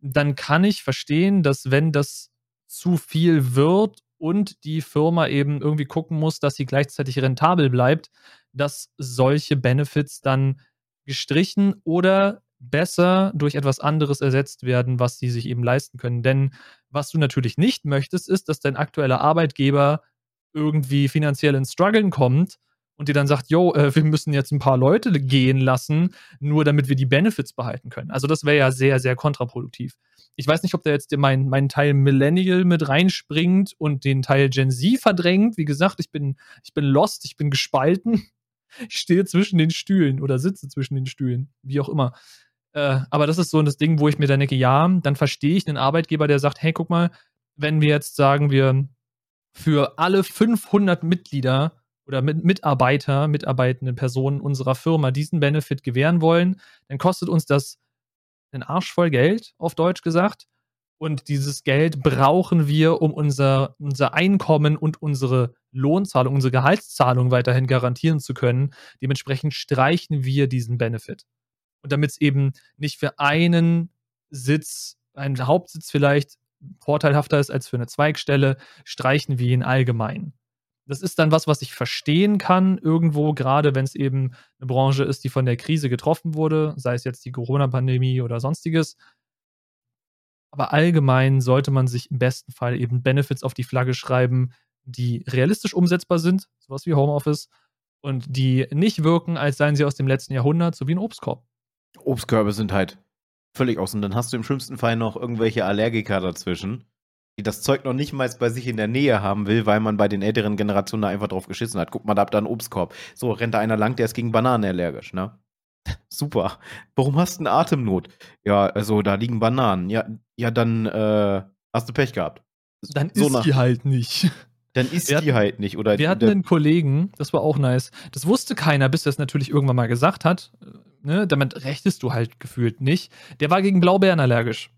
Dann kann ich verstehen, dass wenn das zu viel wird und die Firma eben irgendwie gucken muss, dass sie gleichzeitig rentabel bleibt, dass solche Benefits dann gestrichen oder besser durch etwas anderes ersetzt werden, was sie sich eben leisten können. Denn was du natürlich nicht möchtest, ist, dass dein aktueller Arbeitgeber irgendwie finanziell ins Struggeln kommt und dir dann sagt, yo, äh, wir müssen jetzt ein paar Leute gehen lassen, nur damit wir die Benefits behalten können. Also das wäre ja sehr, sehr kontraproduktiv. Ich weiß nicht, ob da jetzt mein, mein Teil Millennial mit reinspringt und den Teil Gen Z verdrängt. Wie gesagt, ich bin, ich bin lost, ich bin gespalten. Ich stehe zwischen den Stühlen oder sitze zwischen den Stühlen, wie auch immer. Äh, aber das ist so das Ding, wo ich mir dann denke, ja, dann verstehe ich einen Arbeitgeber, der sagt, hey, guck mal, wenn wir jetzt sagen, wir für alle 500 Mitglieder oder mit Mitarbeiter, mitarbeitende Personen unserer Firma diesen Benefit gewähren wollen, dann kostet uns das einen Arsch voll Geld, auf Deutsch gesagt. Und dieses Geld brauchen wir, um unser, unser Einkommen und unsere Lohnzahlung, unsere Gehaltszahlung weiterhin garantieren zu können. Dementsprechend streichen wir diesen Benefit. Und damit es eben nicht für einen Sitz, einen Hauptsitz vielleicht vorteilhafter ist als für eine Zweigstelle, streichen wir ihn allgemein. Das ist dann was, was ich verstehen kann, irgendwo, gerade wenn es eben eine Branche ist, die von der Krise getroffen wurde, sei es jetzt die Corona-Pandemie oder sonstiges. Aber allgemein sollte man sich im besten Fall eben Benefits auf die Flagge schreiben, die realistisch umsetzbar sind, sowas wie Homeoffice, und die nicht wirken, als seien sie aus dem letzten Jahrhundert, so wie ein Obstkorb. Obstkörbe sind halt völlig aus. Und dann hast du im schlimmsten Fall noch irgendwelche Allergiker dazwischen, die das Zeug noch nicht mal bei sich in der Nähe haben will, weil man bei den älteren Generationen da einfach drauf geschissen hat. Guck mal, da habt ihr einen Obstkorb. So, rennt da einer lang, der ist gegen Bananen allergisch, ne? Super. Warum hast du eine Atemnot? Ja, also da liegen Bananen. Ja, ja dann äh, hast du Pech gehabt. Dann so ist die halt nicht. Dann ist wir die halt nicht. Oder wir hatten einen Kollegen, das war auch nice. Das wusste keiner, bis er es natürlich irgendwann mal gesagt hat. Ne? Damit rechtest du halt gefühlt nicht. Der war gegen Blaubeeren allergisch.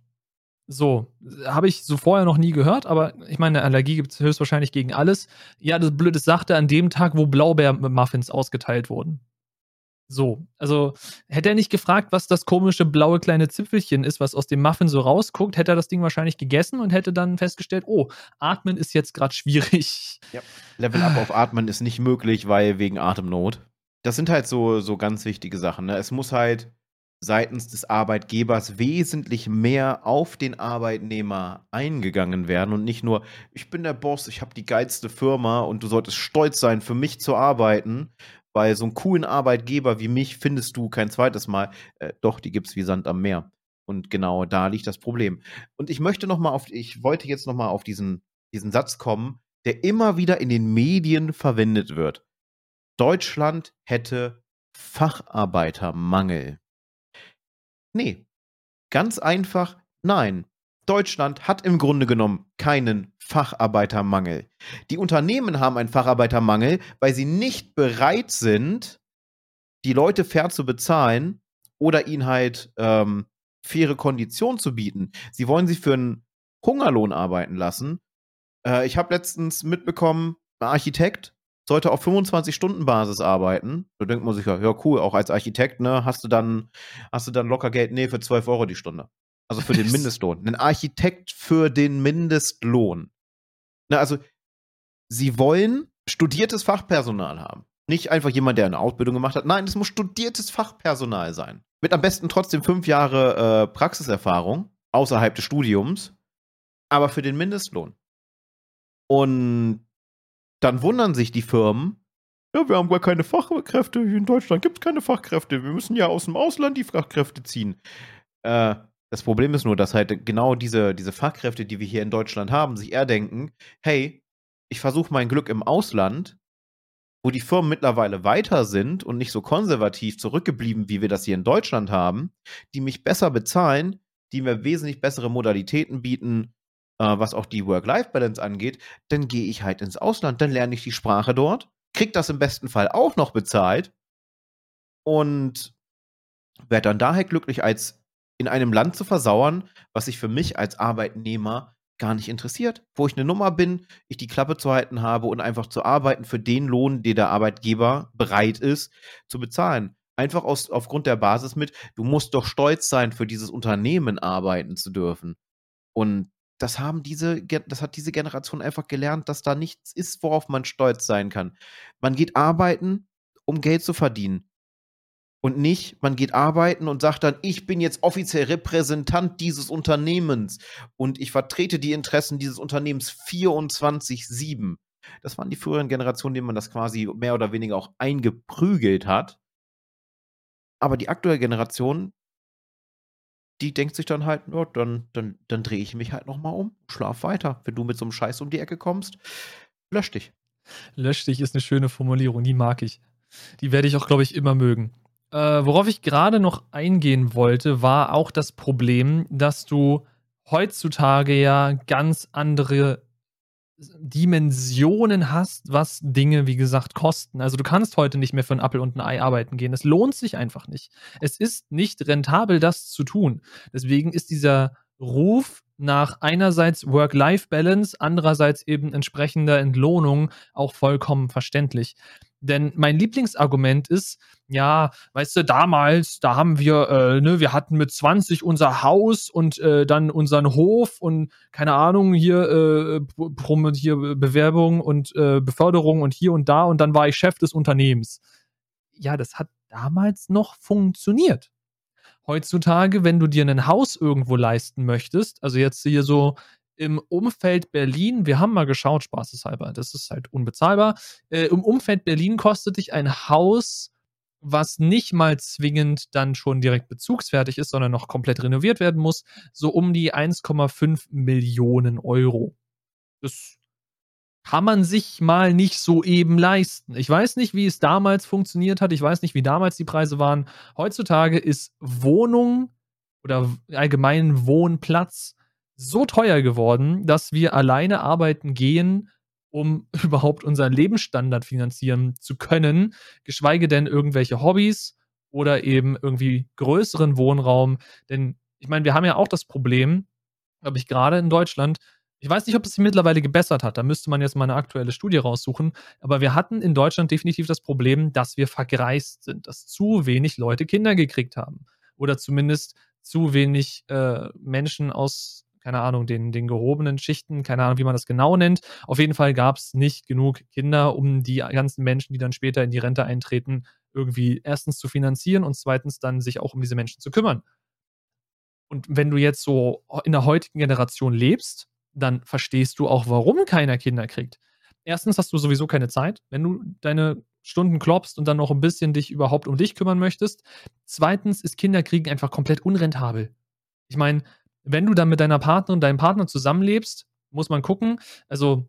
So, habe ich so vorher noch nie gehört, aber ich meine, eine Allergie gibt es höchstwahrscheinlich gegen alles. Ja, das Blöde sagte an dem Tag, wo Blaubeermuffins ausgeteilt wurden. So, also hätte er nicht gefragt, was das komische blaue kleine Zipfelchen ist, was aus dem Muffin so rausguckt, hätte er das Ding wahrscheinlich gegessen und hätte dann festgestellt, oh, atmen ist jetzt gerade schwierig. Ja. Level Up auf Atmen ist nicht möglich, weil wegen Atemnot. Das sind halt so, so ganz wichtige Sachen. Ne? Es muss halt seitens des Arbeitgebers wesentlich mehr auf den Arbeitnehmer eingegangen werden und nicht nur, ich bin der Boss, ich habe die geilste Firma und du solltest stolz sein, für mich zu arbeiten, bei so einem coolen Arbeitgeber wie mich findest du kein zweites Mal. Äh, doch, die gibt es wie Sand am Meer. Und genau da liegt das Problem. Und ich möchte noch mal auf, ich wollte jetzt noch mal auf diesen, diesen Satz kommen, der immer wieder in den Medien verwendet wird. Deutschland hätte Facharbeitermangel. Nee, ganz einfach nein. Deutschland hat im Grunde genommen keinen Facharbeitermangel. Die Unternehmen haben einen Facharbeitermangel, weil sie nicht bereit sind, die Leute fair zu bezahlen oder ihnen halt ähm, faire Konditionen zu bieten. Sie wollen sie für einen Hungerlohn arbeiten lassen. Äh, ich habe letztens mitbekommen, ein Architekt sollte auf 25-Stunden-Basis arbeiten. Da denkt man sich ja, ja, cool, auch als Architekt, ne, hast du dann, hast du dann locker Geld, nee, für 12 Euro die Stunde. Also für den Mindestlohn. Ein Architekt für den Mindestlohn. Na, also, sie wollen studiertes Fachpersonal haben. Nicht einfach jemand, der eine Ausbildung gemacht hat. Nein, es muss studiertes Fachpersonal sein. Mit am besten trotzdem fünf Jahre äh, Praxiserfahrung außerhalb des Studiums, aber für den Mindestlohn. Und dann wundern sich die Firmen, ja, wir haben gar keine Fachkräfte. In Deutschland gibt es keine Fachkräfte. Wir müssen ja aus dem Ausland die Fachkräfte ziehen. Äh, das Problem ist nur, dass halt genau diese, diese Fachkräfte, die wir hier in Deutschland haben, sich eher denken, hey, ich versuche mein Glück im Ausland, wo die Firmen mittlerweile weiter sind und nicht so konservativ zurückgeblieben, wie wir das hier in Deutschland haben, die mich besser bezahlen, die mir wesentlich bessere Modalitäten bieten, äh, was auch die Work-Life-Balance angeht, dann gehe ich halt ins Ausland, dann lerne ich die Sprache dort, krieg das im besten Fall auch noch bezahlt und werde dann daher glücklich als in einem Land zu versauern, was sich für mich als Arbeitnehmer gar nicht interessiert, wo ich eine Nummer bin, ich die Klappe zu halten habe und einfach zu arbeiten für den Lohn, den der Arbeitgeber bereit ist zu bezahlen. Einfach aus, aufgrund der Basis mit, du musst doch stolz sein, für dieses Unternehmen arbeiten zu dürfen. Und das haben diese, das hat diese Generation einfach gelernt, dass da nichts ist, worauf man stolz sein kann. Man geht arbeiten, um Geld zu verdienen. Und nicht, man geht arbeiten und sagt dann, ich bin jetzt offiziell Repräsentant dieses Unternehmens und ich vertrete die Interessen dieses Unternehmens 24-7. Das waren die früheren Generationen, denen man das quasi mehr oder weniger auch eingeprügelt hat. Aber die aktuelle Generation, die denkt sich dann halt, ja, dann, dann, dann drehe ich mich halt nochmal um, schlaf weiter. Wenn du mit so einem Scheiß um die Ecke kommst, lösch dich. Lösch dich ist eine schöne Formulierung, die mag ich. Die werde ich auch, glaube ich, immer mögen. Äh, worauf ich gerade noch eingehen wollte, war auch das Problem, dass du heutzutage ja ganz andere Dimensionen hast, was Dinge, wie gesagt, kosten. Also du kannst heute nicht mehr für einen Apfel und ein Ei arbeiten gehen. Es lohnt sich einfach nicht. Es ist nicht rentabel, das zu tun. Deswegen ist dieser Ruf nach einerseits Work-Life-Balance, andererseits eben entsprechender Entlohnung auch vollkommen verständlich. Denn mein Lieblingsargument ist, ja, weißt du, damals, da haben wir, äh, ne, wir hatten mit 20 unser Haus und äh, dann unseren Hof und keine Ahnung, hier, äh, hier Bewerbung und äh, Beförderung und hier und da und dann war ich Chef des Unternehmens. Ja, das hat damals noch funktioniert. Heutzutage, wenn du dir ein Haus irgendwo leisten möchtest, also jetzt hier so im Umfeld Berlin, wir haben mal geschaut, spaßeshalber, das ist halt unbezahlbar. Äh, Im Umfeld Berlin kostet dich ein Haus, was nicht mal zwingend dann schon direkt bezugsfertig ist, sondern noch komplett renoviert werden muss, so um die 1,5 Millionen Euro. Das kann man sich mal nicht so eben leisten. Ich weiß nicht, wie es damals funktioniert hat. Ich weiß nicht, wie damals die Preise waren. Heutzutage ist Wohnung oder allgemein Wohnplatz so teuer geworden, dass wir alleine arbeiten gehen, um überhaupt unseren Lebensstandard finanzieren zu können, geschweige denn irgendwelche Hobbys oder eben irgendwie größeren Wohnraum. Denn ich meine, wir haben ja auch das Problem, glaube ich, gerade in Deutschland, ich weiß nicht, ob es sich mittlerweile gebessert hat, da müsste man jetzt mal eine aktuelle Studie raussuchen, aber wir hatten in Deutschland definitiv das Problem, dass wir vergreist sind, dass zu wenig Leute Kinder gekriegt haben oder zumindest zu wenig äh, Menschen aus keine Ahnung, den, den gehobenen Schichten, keine Ahnung, wie man das genau nennt. Auf jeden Fall gab es nicht genug Kinder, um die ganzen Menschen, die dann später in die Rente eintreten, irgendwie erstens zu finanzieren und zweitens dann sich auch um diese Menschen zu kümmern. Und wenn du jetzt so in der heutigen Generation lebst, dann verstehst du auch, warum keiner Kinder kriegt. Erstens hast du sowieso keine Zeit, wenn du deine Stunden klopfst und dann noch ein bisschen dich überhaupt um dich kümmern möchtest. Zweitens ist Kinderkriegen einfach komplett unrentabel. Ich meine, wenn du dann mit deiner Partnerin, deinem Partner zusammenlebst, muss man gucken. Also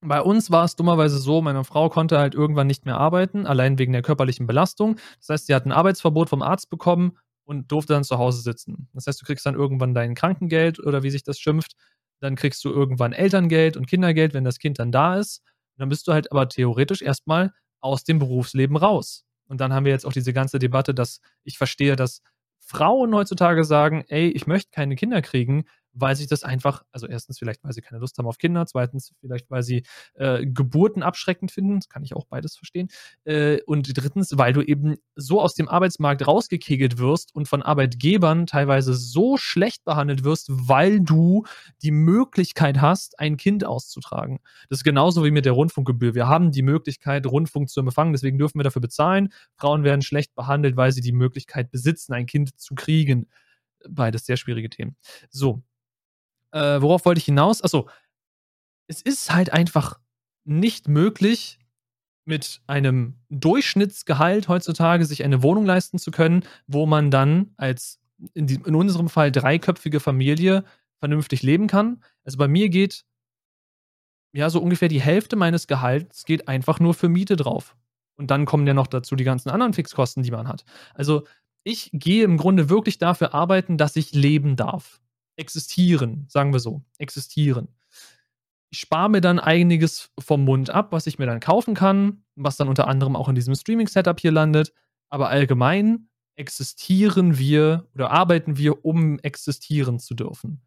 bei uns war es dummerweise so, meine Frau konnte halt irgendwann nicht mehr arbeiten, allein wegen der körperlichen Belastung. Das heißt, sie hat ein Arbeitsverbot vom Arzt bekommen und durfte dann zu Hause sitzen. Das heißt, du kriegst dann irgendwann dein Krankengeld oder wie sich das schimpft. Dann kriegst du irgendwann Elterngeld und Kindergeld, wenn das Kind dann da ist. Und dann bist du halt aber theoretisch erstmal aus dem Berufsleben raus. Und dann haben wir jetzt auch diese ganze Debatte, dass ich verstehe, dass Frauen heutzutage sagen, ey, ich möchte keine Kinder kriegen, weil sich das einfach, also erstens vielleicht, weil sie keine Lust haben auf Kinder, zweitens vielleicht, weil sie äh, Geburten abschreckend finden, das kann ich auch beides verstehen, äh, und drittens, weil du eben so aus dem Arbeitsmarkt rausgekegelt wirst und von Arbeitgebern teilweise so schlecht behandelt wirst, weil du die Möglichkeit hast, ein Kind auszutragen. Das ist genauso wie mit der Rundfunkgebühr. Wir haben die Möglichkeit, Rundfunk zu empfangen, deswegen dürfen wir dafür bezahlen. Frauen werden schlecht behandelt, weil sie die Möglichkeit besitzen, ein Kind zu kriegen beides sehr schwierige Themen. So, äh, worauf wollte ich hinaus? Achso, es ist halt einfach nicht möglich, mit einem Durchschnittsgehalt heutzutage sich eine Wohnung leisten zu können, wo man dann als in, die, in unserem Fall dreiköpfige Familie vernünftig leben kann. Also bei mir geht ja so ungefähr die Hälfte meines Gehalts geht einfach nur für Miete drauf. Und dann kommen ja noch dazu die ganzen anderen Fixkosten, die man hat. Also ich gehe im Grunde wirklich dafür arbeiten, dass ich leben darf existieren, sagen wir so, existieren. Ich spare mir dann einiges vom Mund ab, was ich mir dann kaufen kann, was dann unter anderem auch in diesem Streaming-Setup hier landet. Aber allgemein existieren wir oder arbeiten wir, um existieren zu dürfen.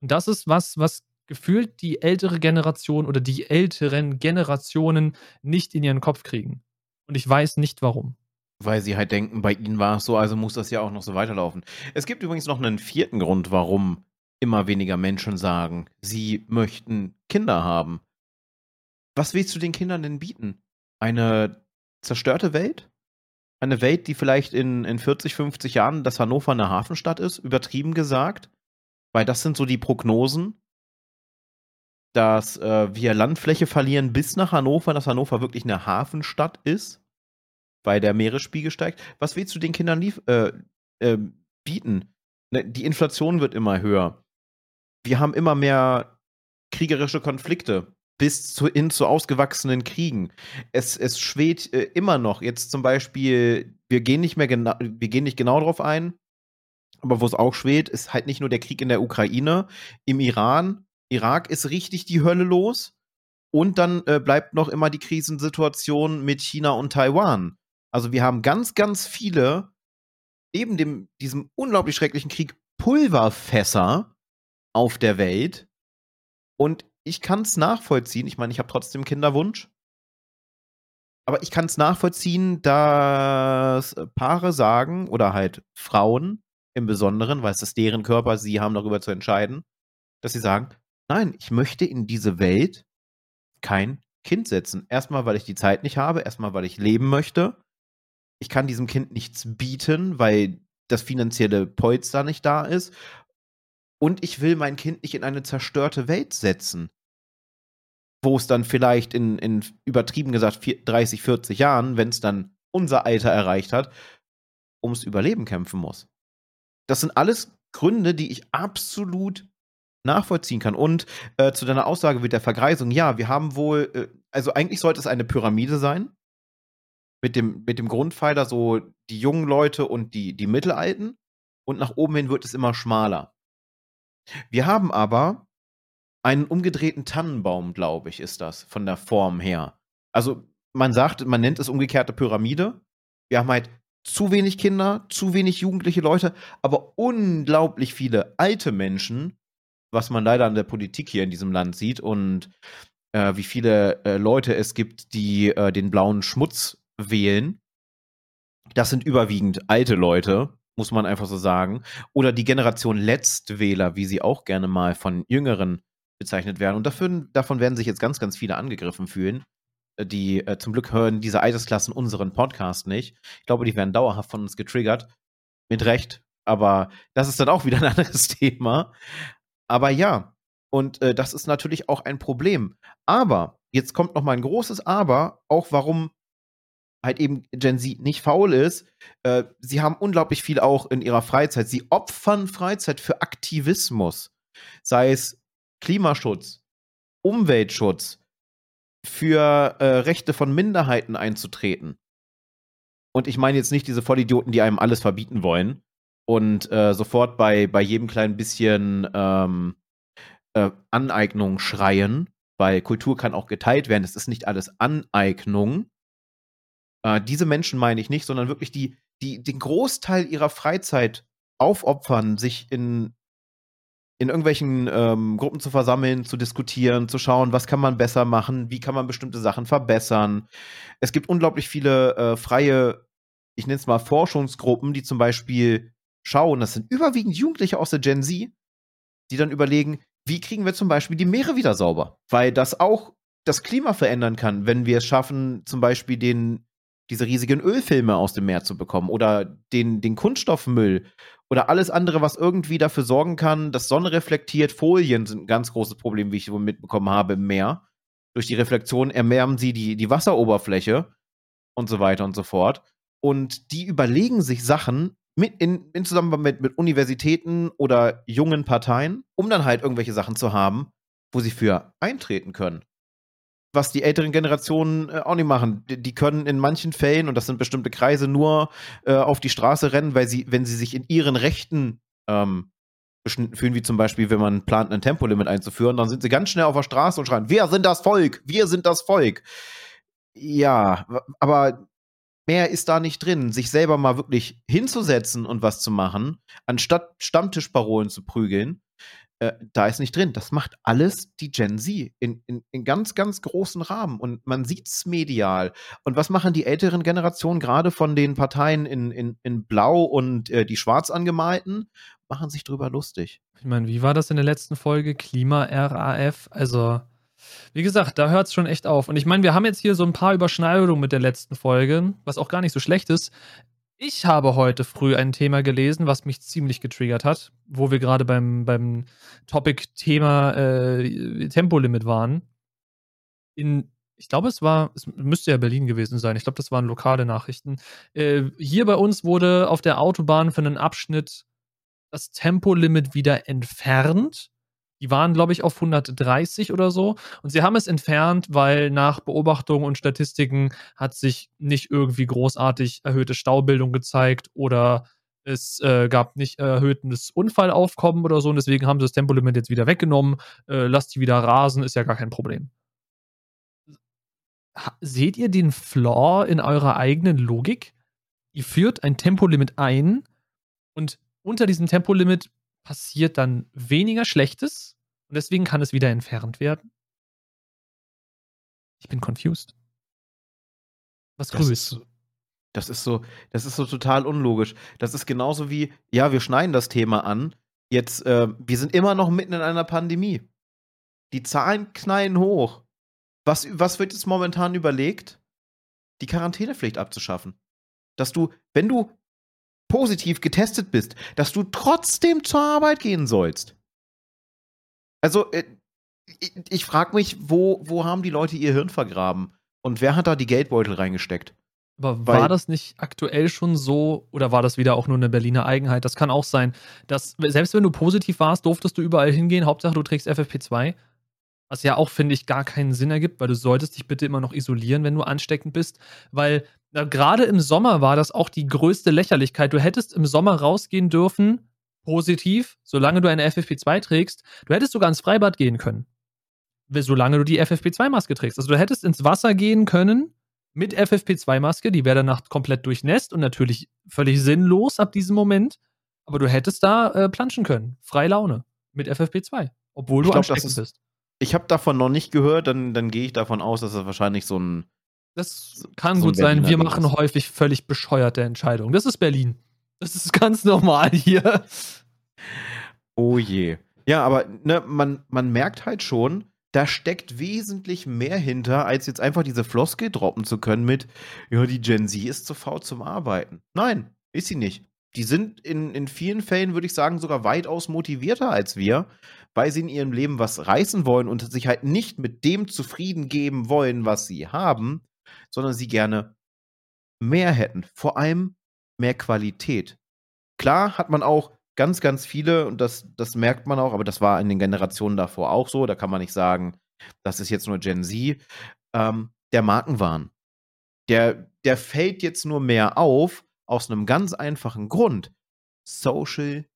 Und das ist was, was gefühlt die ältere Generation oder die älteren Generationen nicht in ihren Kopf kriegen. Und ich weiß nicht warum. Weil sie halt denken, bei ihnen war es so, also muss das ja auch noch so weiterlaufen. Es gibt übrigens noch einen vierten Grund, warum immer weniger Menschen sagen, sie möchten Kinder haben. Was willst du den Kindern denn bieten? Eine zerstörte Welt? eine Welt, die vielleicht in, in 40, 50 Jahren das Hannover eine Hafenstadt ist, übertrieben gesagt. Weil das sind so die Prognosen, dass äh, wir Landfläche verlieren bis nach Hannover, dass Hannover wirklich eine Hafenstadt ist, weil der Meeresspiegel steigt. Was willst du den Kindern lief, äh, äh, bieten? Ne, die Inflation wird immer höher. Wir haben immer mehr kriegerische Konflikte bis zu, hin zu ausgewachsenen Kriegen. Es, es schwebt äh, immer noch. Jetzt zum Beispiel, wir gehen nicht mehr genau, wir gehen nicht genau darauf ein, aber wo es auch schwebt, ist halt nicht nur der Krieg in der Ukraine, im Iran, Irak ist richtig die Hölle los. Und dann äh, bleibt noch immer die Krisensituation mit China und Taiwan. Also wir haben ganz, ganz viele, neben dem, diesem unglaublich schrecklichen Krieg, Pulverfässer auf der Welt. Und ich kann es nachvollziehen. Ich meine, ich habe trotzdem Kinderwunsch. Aber ich kann es nachvollziehen, dass Paare sagen, oder halt Frauen im Besonderen, weil es ist deren Körper, sie haben darüber zu entscheiden, dass sie sagen, nein, ich möchte in diese Welt kein Kind setzen. Erstmal, weil ich die Zeit nicht habe, erstmal, weil ich leben möchte. Ich kann diesem Kind nichts bieten, weil das finanzielle Polster nicht da ist. Und ich will mein Kind nicht in eine zerstörte Welt setzen, wo es dann vielleicht in, in übertrieben gesagt 30, 40 Jahren, wenn es dann unser Alter erreicht hat, ums Überleben kämpfen muss. Das sind alles Gründe, die ich absolut nachvollziehen kann. Und äh, zu deiner Aussage mit der Vergreisung, ja, wir haben wohl, äh, also eigentlich sollte es eine Pyramide sein. Mit dem, mit dem Grundpfeiler so die jungen Leute und die, die Mittelalten. Und nach oben hin wird es immer schmaler. Wir haben aber einen umgedrehten Tannenbaum, glaube ich, ist das, von der Form her. Also man sagt, man nennt es umgekehrte Pyramide. Wir haben halt zu wenig Kinder, zu wenig jugendliche Leute, aber unglaublich viele alte Menschen, was man leider an der Politik hier in diesem Land sieht und äh, wie viele äh, Leute es gibt, die äh, den blauen Schmutz wählen. Das sind überwiegend alte Leute, muss man einfach so sagen. Oder die Generation Letztwähler, wie sie auch gerne mal von Jüngeren bezeichnet werden. Und dafür, davon werden sich jetzt ganz, ganz viele angegriffen fühlen. Äh, die äh, zum Glück hören diese Altersklassen unseren Podcast nicht. Ich glaube, die werden dauerhaft von uns getriggert. Mit Recht. Aber das ist dann auch wieder ein anderes Thema. Aber ja, und äh, das ist natürlich auch ein Problem. Aber, jetzt kommt noch mal ein großes Aber, auch warum halt eben Gen Z nicht faul ist. Äh, sie haben unglaublich viel auch in ihrer Freizeit. Sie opfern Freizeit für Aktivismus. Sei es Klimaschutz, Umweltschutz, für äh, Rechte von Minderheiten einzutreten. Und ich meine jetzt nicht diese Vollidioten, die einem alles verbieten wollen und äh, sofort bei, bei jedem kleinen bisschen ähm, äh, Aneignung schreien, weil Kultur kann auch geteilt werden. Es ist nicht alles Aneignung. Äh, diese Menschen meine ich nicht, sondern wirklich die, die den Großteil ihrer Freizeit aufopfern, sich in in irgendwelchen ähm, Gruppen zu versammeln, zu diskutieren, zu schauen, was kann man besser machen, wie kann man bestimmte Sachen verbessern. Es gibt unglaublich viele äh, freie, ich nenne es mal Forschungsgruppen, die zum Beispiel schauen, das sind überwiegend Jugendliche aus der Gen Z, die dann überlegen, wie kriegen wir zum Beispiel die Meere wieder sauber? Weil das auch das Klima verändern kann, wenn wir es schaffen, zum Beispiel den, diese riesigen Ölfilme aus dem Meer zu bekommen oder den, den Kunststoffmüll oder alles andere, was irgendwie dafür sorgen kann, dass Sonne reflektiert. Folien sind ein ganz großes Problem, wie ich mitbekommen habe, im Meer. Durch die Reflexion erwärmen sie die, die Wasseroberfläche und so weiter und so fort. Und die überlegen sich Sachen mit in, in Zusammenarbeit mit, mit Universitäten oder jungen Parteien, um dann halt irgendwelche Sachen zu haben, wo sie für eintreten können was die älteren Generationen äh, auch nicht machen. Die, die, können in manchen Fällen, und das sind bestimmte Kreise, nur äh, auf die Straße rennen, weil sie, wenn sie sich in ihren Rechten ähm, fühlen, wie zum Beispiel, wenn man plant, ein Tempolimit einzuführen, dann sind sie ganz schnell auf der Straße und schreien, wir sind das Volk, wir sind das Volk. Ja, aber mehr ist da nicht drin, sich selber mal wirklich hinzusetzen und was zu machen, anstatt Stammtischparolen zu prügeln äh, da ist nicht drin. Das macht alles die Gen Z in, in, in ganz, ganz großen Rahmen. Und man sieht es medial. Und was machen die älteren Generationen, gerade von den Parteien in, in, in Blau und äh, die schwarz angemalten, machen sich drüber lustig. Ich meine, wie war das in der letzten Folge? Klima-RAF? Also, Wie gesagt, da hört es schon echt auf. Und ich meine, wir haben jetzt hier so ein paar Überschneidungen mit der letzten Folge, was auch gar nicht so schlecht ist. Ich habe heute früh ein Thema gelesen, was mich ziemlich getriggert hat, wo wir gerade beim, beim Topic-Thema äh, Tempolimit waren. In, ich glaube, es war, es müsste ja Berlin gewesen sein. Ich glaube, das waren lokale Nachrichten. Äh, hier bei uns wurde auf der Autobahn für einen Abschnitt das Tempolimit wieder entfernt die waren, glaube ich, auf 130 oder so. Und sie haben es entfernt, weil nach Beobachtungen und Statistiken hat sich nicht irgendwie großartig erhöhte Staubildung gezeigt oder es äh, gab nicht erhöhtes Unfallaufkommen oder so. Und deswegen haben sie das Tempolimit jetzt wieder weggenommen. Äh, lasst die wieder rasen, ist ja gar kein Problem. Seht ihr den Flaw in eurer eigenen Logik? Ihr führt ein Tempolimit ein und unter diesem Tempolimit passiert dann weniger Schlechtes und deswegen kann es wieder entfernt werden. Ich bin confused. Was grüßt? Das ist so, das ist so total unlogisch. Das ist genauso wie, ja, wir schneiden das Thema an. Jetzt, äh, wir sind immer noch mitten in einer Pandemie. Die Zahlen knallen hoch. Was, was wird jetzt momentan überlegt? Die Quarantänepflicht abzuschaffen. Dass du, wenn du positiv getestet bist, dass du trotzdem zur Arbeit gehen sollst. Also, äh, ich, ich frage mich, wo, wo haben die Leute ihr Hirn vergraben? Und wer hat da die Geldbeutel reingesteckt? Aber war Weil, das nicht aktuell schon so, oder war das wieder auch nur eine Berliner Eigenheit? Das kann auch sein, dass selbst wenn du positiv warst, durftest du überall hingehen, Hauptsache du trägst FFP2. Was ja auch, finde ich, gar keinen Sinn ergibt, weil du solltest dich bitte immer noch isolieren, wenn du ansteckend bist. Weil gerade im Sommer war das auch die größte Lächerlichkeit. Du hättest im Sommer rausgehen dürfen, positiv, solange du eine FFP2 trägst. Du hättest sogar ins Freibad gehen können, solange du die FFP2-Maske trägst. Also du hättest ins Wasser gehen können mit FFP2-Maske, die wäre danach komplett durchnässt und natürlich völlig sinnlos ab diesem Moment. Aber du hättest da äh, planschen können, frei Laune, mit FFP2, obwohl du glaub, ansteckend bist. Ich habe davon noch nicht gehört, dann, dann gehe ich davon aus, dass das wahrscheinlich so ein das kann so gut sein. Wir machen häufig völlig bescheuerte Entscheidungen. Das ist Berlin. Das ist ganz normal hier. Oh je. Ja, aber ne, man, man merkt halt schon, da steckt wesentlich mehr hinter, als jetzt einfach diese Floskel droppen zu können mit, ja, die Gen Z ist zu faul zum Arbeiten. Nein, ist sie nicht. Die sind in, in vielen Fällen, würde ich sagen, sogar weitaus motivierter als wir, weil sie in ihrem Leben was reißen wollen und sich halt nicht mit dem zufrieden geben wollen, was sie haben, sondern sie gerne mehr hätten. Vor allem mehr Qualität. Klar hat man auch ganz, ganz viele, und das, das merkt man auch, aber das war in den Generationen davor auch so, da kann man nicht sagen, das ist jetzt nur Gen Z, ähm, der Markenwahn. Der, der fällt jetzt nur mehr auf, aus einem ganz einfachen Grund. Social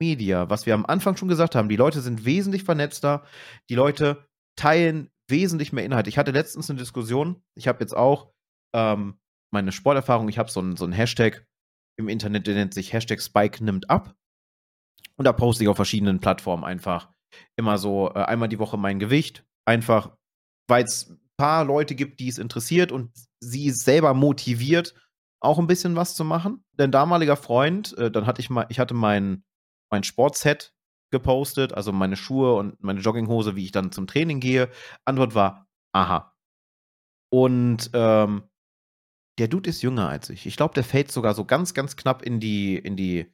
Media, was wir am Anfang schon gesagt haben, die Leute sind wesentlich vernetzter, die Leute teilen wesentlich mehr Inhalt. Ich hatte letztens eine Diskussion, ich habe jetzt auch ähm, meine Sporterfahrung, ich habe so einen so Hashtag im Internet, der nennt sich Hashtag Spike nimmt ab. Und da poste ich auf verschiedenen Plattformen einfach immer so äh, einmal die Woche mein Gewicht. Einfach, weil es ein paar Leute gibt, die es interessiert und sie selber motiviert, auch ein bisschen was zu machen. Denn damaliger Freund, äh, dann hatte ich mal, ich hatte mein, mein Sportset gepostet, also meine Schuhe und meine Jogginghose, wie ich dann zum Training gehe. Antwort war, aha. Und ähm, der Dude ist jünger als ich. Ich glaube, der fällt sogar so ganz, ganz knapp in die, in die,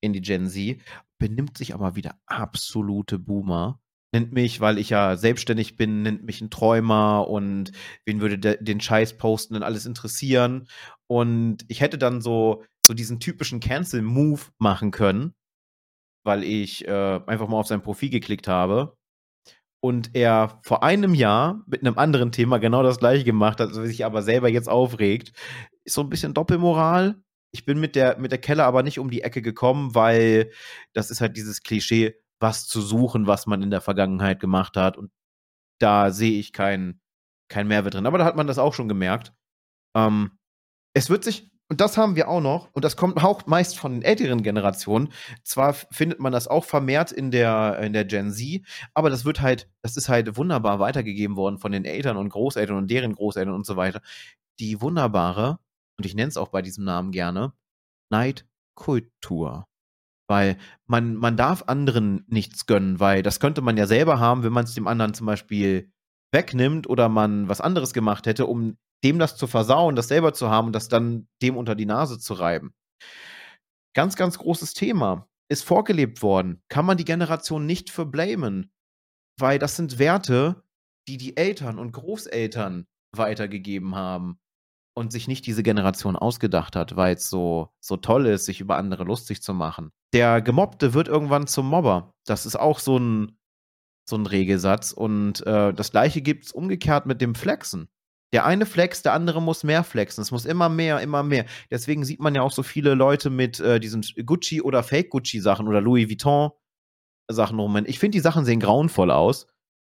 in die Gen Z, benimmt sich aber wieder absolute Boomer. Nennt mich, weil ich ja selbstständig bin, nennt mich ein Träumer und wen würde de, den Scheiß posten und alles interessieren. Und ich hätte dann so, so diesen typischen Cancel-Move machen können, weil ich äh, einfach mal auf sein Profil geklickt habe und er vor einem Jahr mit einem anderen Thema genau das gleiche gemacht hat, sich aber selber jetzt aufregt, ist so ein bisschen Doppelmoral. Ich bin mit der, mit der Keller aber nicht um die Ecke gekommen, weil das ist halt dieses Klischee, was zu suchen, was man in der Vergangenheit gemacht hat. Und da sehe ich keinen kein Mehrwert drin. Aber da hat man das auch schon gemerkt. Ähm, es wird sich und das haben wir auch noch, und das kommt auch meist von den älteren Generationen. Zwar findet man das auch vermehrt in der, in der Gen Z, aber das wird halt, das ist halt wunderbar weitergegeben worden von den Eltern und Großeltern und deren Großeltern und so weiter. Die wunderbare, und ich nenne es auch bei diesem Namen gerne, Neidkultur. Weil man, man darf anderen nichts gönnen, weil das könnte man ja selber haben, wenn man es dem anderen zum Beispiel wegnimmt oder man was anderes gemacht hätte, um dem das zu versauen, das selber zu haben und das dann dem unter die Nase zu reiben. Ganz, ganz großes Thema. Ist vorgelebt worden. Kann man die Generation nicht für blamen. Weil das sind Werte, die die Eltern und Großeltern weitergegeben haben und sich nicht diese Generation ausgedacht hat, weil es so, so toll ist, sich über andere lustig zu machen. Der Gemobbte wird irgendwann zum Mobber. Das ist auch so ein, so ein Regelsatz. Und äh, das gleiche gibt es umgekehrt mit dem Flexen. Der eine flext, der andere muss mehr flexen. Es muss immer mehr, immer mehr. Deswegen sieht man ja auch so viele Leute mit äh, diesen Gucci- oder Fake-Gucci-Sachen oder Louis Vuitton-Sachen rum. Ich finde, die Sachen sehen grauenvoll aus.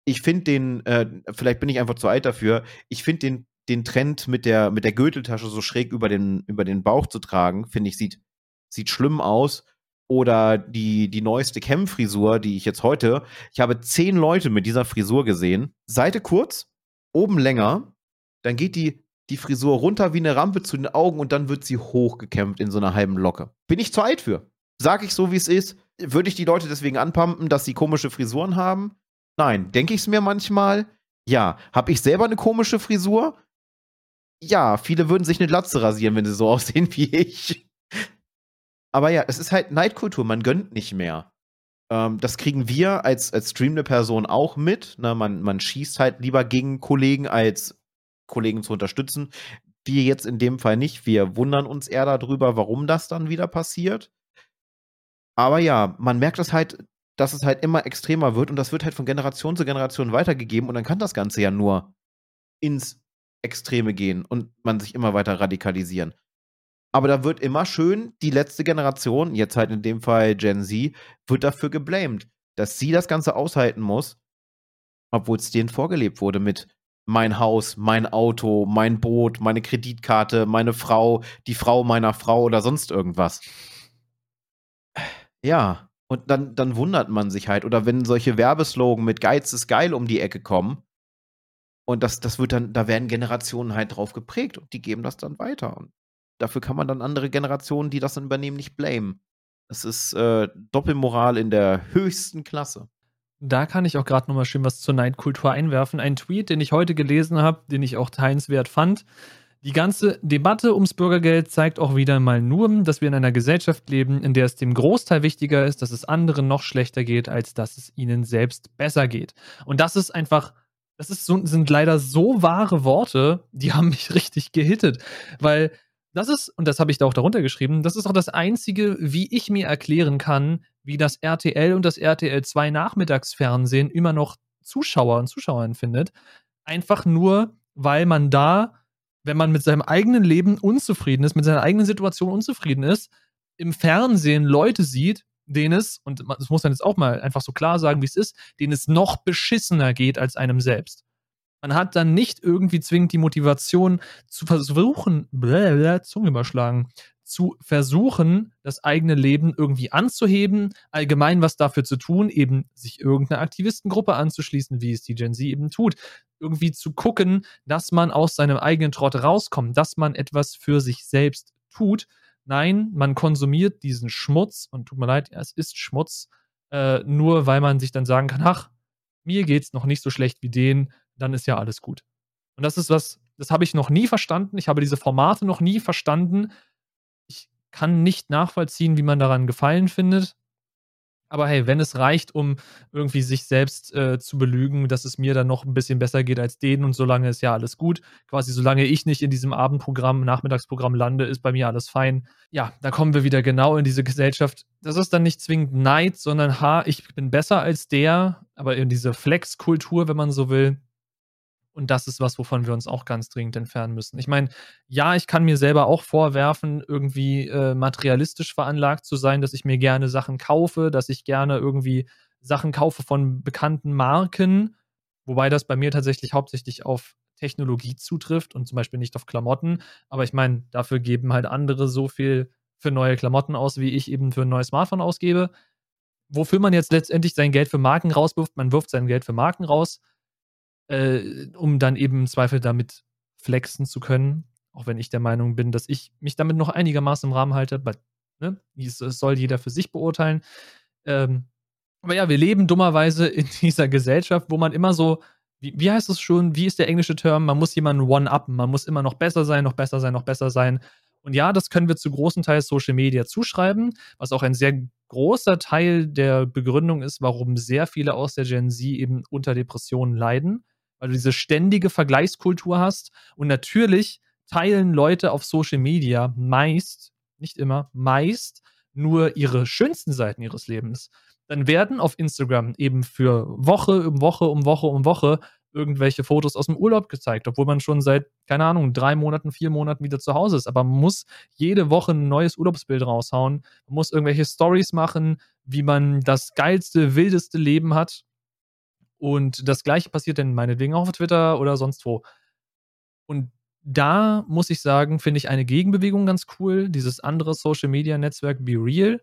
Ich finde den, äh, vielleicht bin ich einfach zu alt dafür, ich finde den, den Trend mit der, mit der Gürteltasche so schräg über den, über den Bauch zu tragen, finde ich, sieht, sieht schlimm aus. Oder die, die neueste Cam-Frisur, die ich jetzt heute, ich habe zehn Leute mit dieser Frisur gesehen. Seite kurz, oben länger, dann geht die, die Frisur runter wie eine Rampe zu den Augen und dann wird sie hochgekämmt in so einer halben Locke. Bin ich zu alt für. Sag ich so, wie es ist. Würde ich die Leute deswegen anpumpen, dass sie komische Frisuren haben? Nein. Denke ich es mir manchmal? Ja. Habe ich selber eine komische Frisur? Ja. Viele würden sich eine Latze rasieren, wenn sie so aussehen wie ich. Aber ja, es ist halt Neidkultur. Man gönnt nicht mehr. Ähm, das kriegen wir als, als streamende Person auch mit. Ne? Man, man schießt halt lieber gegen Kollegen, als Kollegen zu unterstützen. Wir jetzt in dem Fall nicht. Wir wundern uns eher darüber, warum das dann wieder passiert. Aber ja, man merkt das halt, dass es halt immer extremer wird und das wird halt von Generation zu Generation weitergegeben und dann kann das Ganze ja nur ins Extreme gehen und man sich immer weiter radikalisieren. Aber da wird immer schön die letzte Generation, jetzt halt in dem Fall Gen Z, wird dafür geblamed, dass sie das Ganze aushalten muss, obwohl es denen vorgelebt wurde mit mein Haus, mein Auto, mein Boot, meine Kreditkarte, meine Frau, die Frau meiner Frau oder sonst irgendwas. Ja, und dann, dann wundert man sich halt. Oder wenn solche Werbeslogan mit Geiz ist geil um die Ecke kommen. Und das, das wird dann, da werden Generationen halt drauf geprägt und die geben das dann weiter. Und dafür kann man dann andere Generationen, die das dann übernehmen, nicht blamen. Das ist äh, Doppelmoral in der höchsten Klasse. Da kann ich auch gerade nochmal schön was zur Neidkultur einwerfen. Ein Tweet, den ich heute gelesen habe, den ich auch teilenswert fand. Die ganze Debatte ums Bürgergeld zeigt auch wieder mal nur, dass wir in einer Gesellschaft leben, in der es dem Großteil wichtiger ist, dass es anderen noch schlechter geht, als dass es ihnen selbst besser geht. Und das ist einfach, das ist sind leider so wahre Worte, die haben mich richtig gehittet. Weil das ist, und das habe ich da auch darunter geschrieben, das ist auch das Einzige, wie ich mir erklären kann, wie das RTL und das RTL 2 Nachmittagsfernsehen immer noch Zuschauer und Zuschauerinnen findet. Einfach nur, weil man da, wenn man mit seinem eigenen Leben unzufrieden ist, mit seiner eigenen Situation unzufrieden ist, im Fernsehen Leute sieht, denen es, und das muss man jetzt auch mal einfach so klar sagen, wie es ist, denen es noch beschissener geht als einem selbst. Man hat dann nicht irgendwie zwingend die Motivation zu versuchen, blablabla, Zunge überschlagen, zu versuchen, das eigene Leben irgendwie anzuheben, allgemein was dafür zu tun, eben sich irgendeiner Aktivistengruppe anzuschließen, wie es die Gen Z eben tut, irgendwie zu gucken, dass man aus seinem eigenen Trott rauskommt, dass man etwas für sich selbst tut. Nein, man konsumiert diesen Schmutz und tut mir leid, es ist Schmutz, äh, nur weil man sich dann sagen kann, ach, mir geht's noch nicht so schlecht wie denen, dann ist ja alles gut. Und das ist was, das habe ich noch nie verstanden. Ich habe diese Formate noch nie verstanden. Ich kann nicht nachvollziehen, wie man daran Gefallen findet. Aber hey, wenn es reicht, um irgendwie sich selbst äh, zu belügen, dass es mir dann noch ein bisschen besser geht als denen und solange ist ja alles gut. Quasi solange ich nicht in diesem Abendprogramm, Nachmittagsprogramm lande, ist bei mir alles fein. Ja, da kommen wir wieder genau in diese Gesellschaft. Das ist dann nicht zwingend Neid, sondern ha, ich bin besser als der, aber in diese Flex-Kultur, wenn man so will, und das ist was, wovon wir uns auch ganz dringend entfernen müssen. Ich meine, ja, ich kann mir selber auch vorwerfen, irgendwie äh, materialistisch veranlagt zu sein, dass ich mir gerne Sachen kaufe, dass ich gerne irgendwie Sachen kaufe von bekannten Marken, wobei das bei mir tatsächlich hauptsächlich auf Technologie zutrifft und zum Beispiel nicht auf Klamotten. Aber ich meine, dafür geben halt andere so viel für neue Klamotten aus, wie ich eben für ein neues Smartphone ausgebe. Wofür man jetzt letztendlich sein Geld für Marken rauswirft, man wirft sein Geld für Marken raus äh, um dann eben im Zweifel damit flexen zu können. Auch wenn ich der Meinung bin, dass ich mich damit noch einigermaßen im Rahmen halte. Aber, ne, das soll jeder für sich beurteilen. Ähm, aber ja, wir leben dummerweise in dieser Gesellschaft, wo man immer so, wie wie, heißt es schon, wie ist der englische Term? Man muss jemanden one-uppen, man muss immer noch besser sein, noch besser sein, noch besser sein. Und ja, das können wir zu großen Teil Social Media zuschreiben, was auch ein sehr großer Teil der Begründung ist, warum sehr viele aus der Gen Z eben unter Depressionen leiden, weil du diese ständige Vergleichskultur hast. Und natürlich teilen Leute auf Social Media meist, nicht immer, meist nur ihre schönsten Seiten ihres Lebens. Dann werden auf Instagram eben für Woche um Woche um Woche um Woche irgendwelche Fotos aus dem Urlaub gezeigt, obwohl man schon seit, keine Ahnung, drei Monaten, vier Monaten wieder zu Hause ist. Aber man muss jede Woche ein neues Urlaubsbild raushauen. Man muss irgendwelche Stories machen, wie man das geilste, wildeste Leben hat. Und das gleiche passiert dann meinetwegen auch auf Twitter oder sonst wo. Und da muss ich sagen, finde ich eine Gegenbewegung ganz cool. Dieses andere Social Media Netzwerk Be Real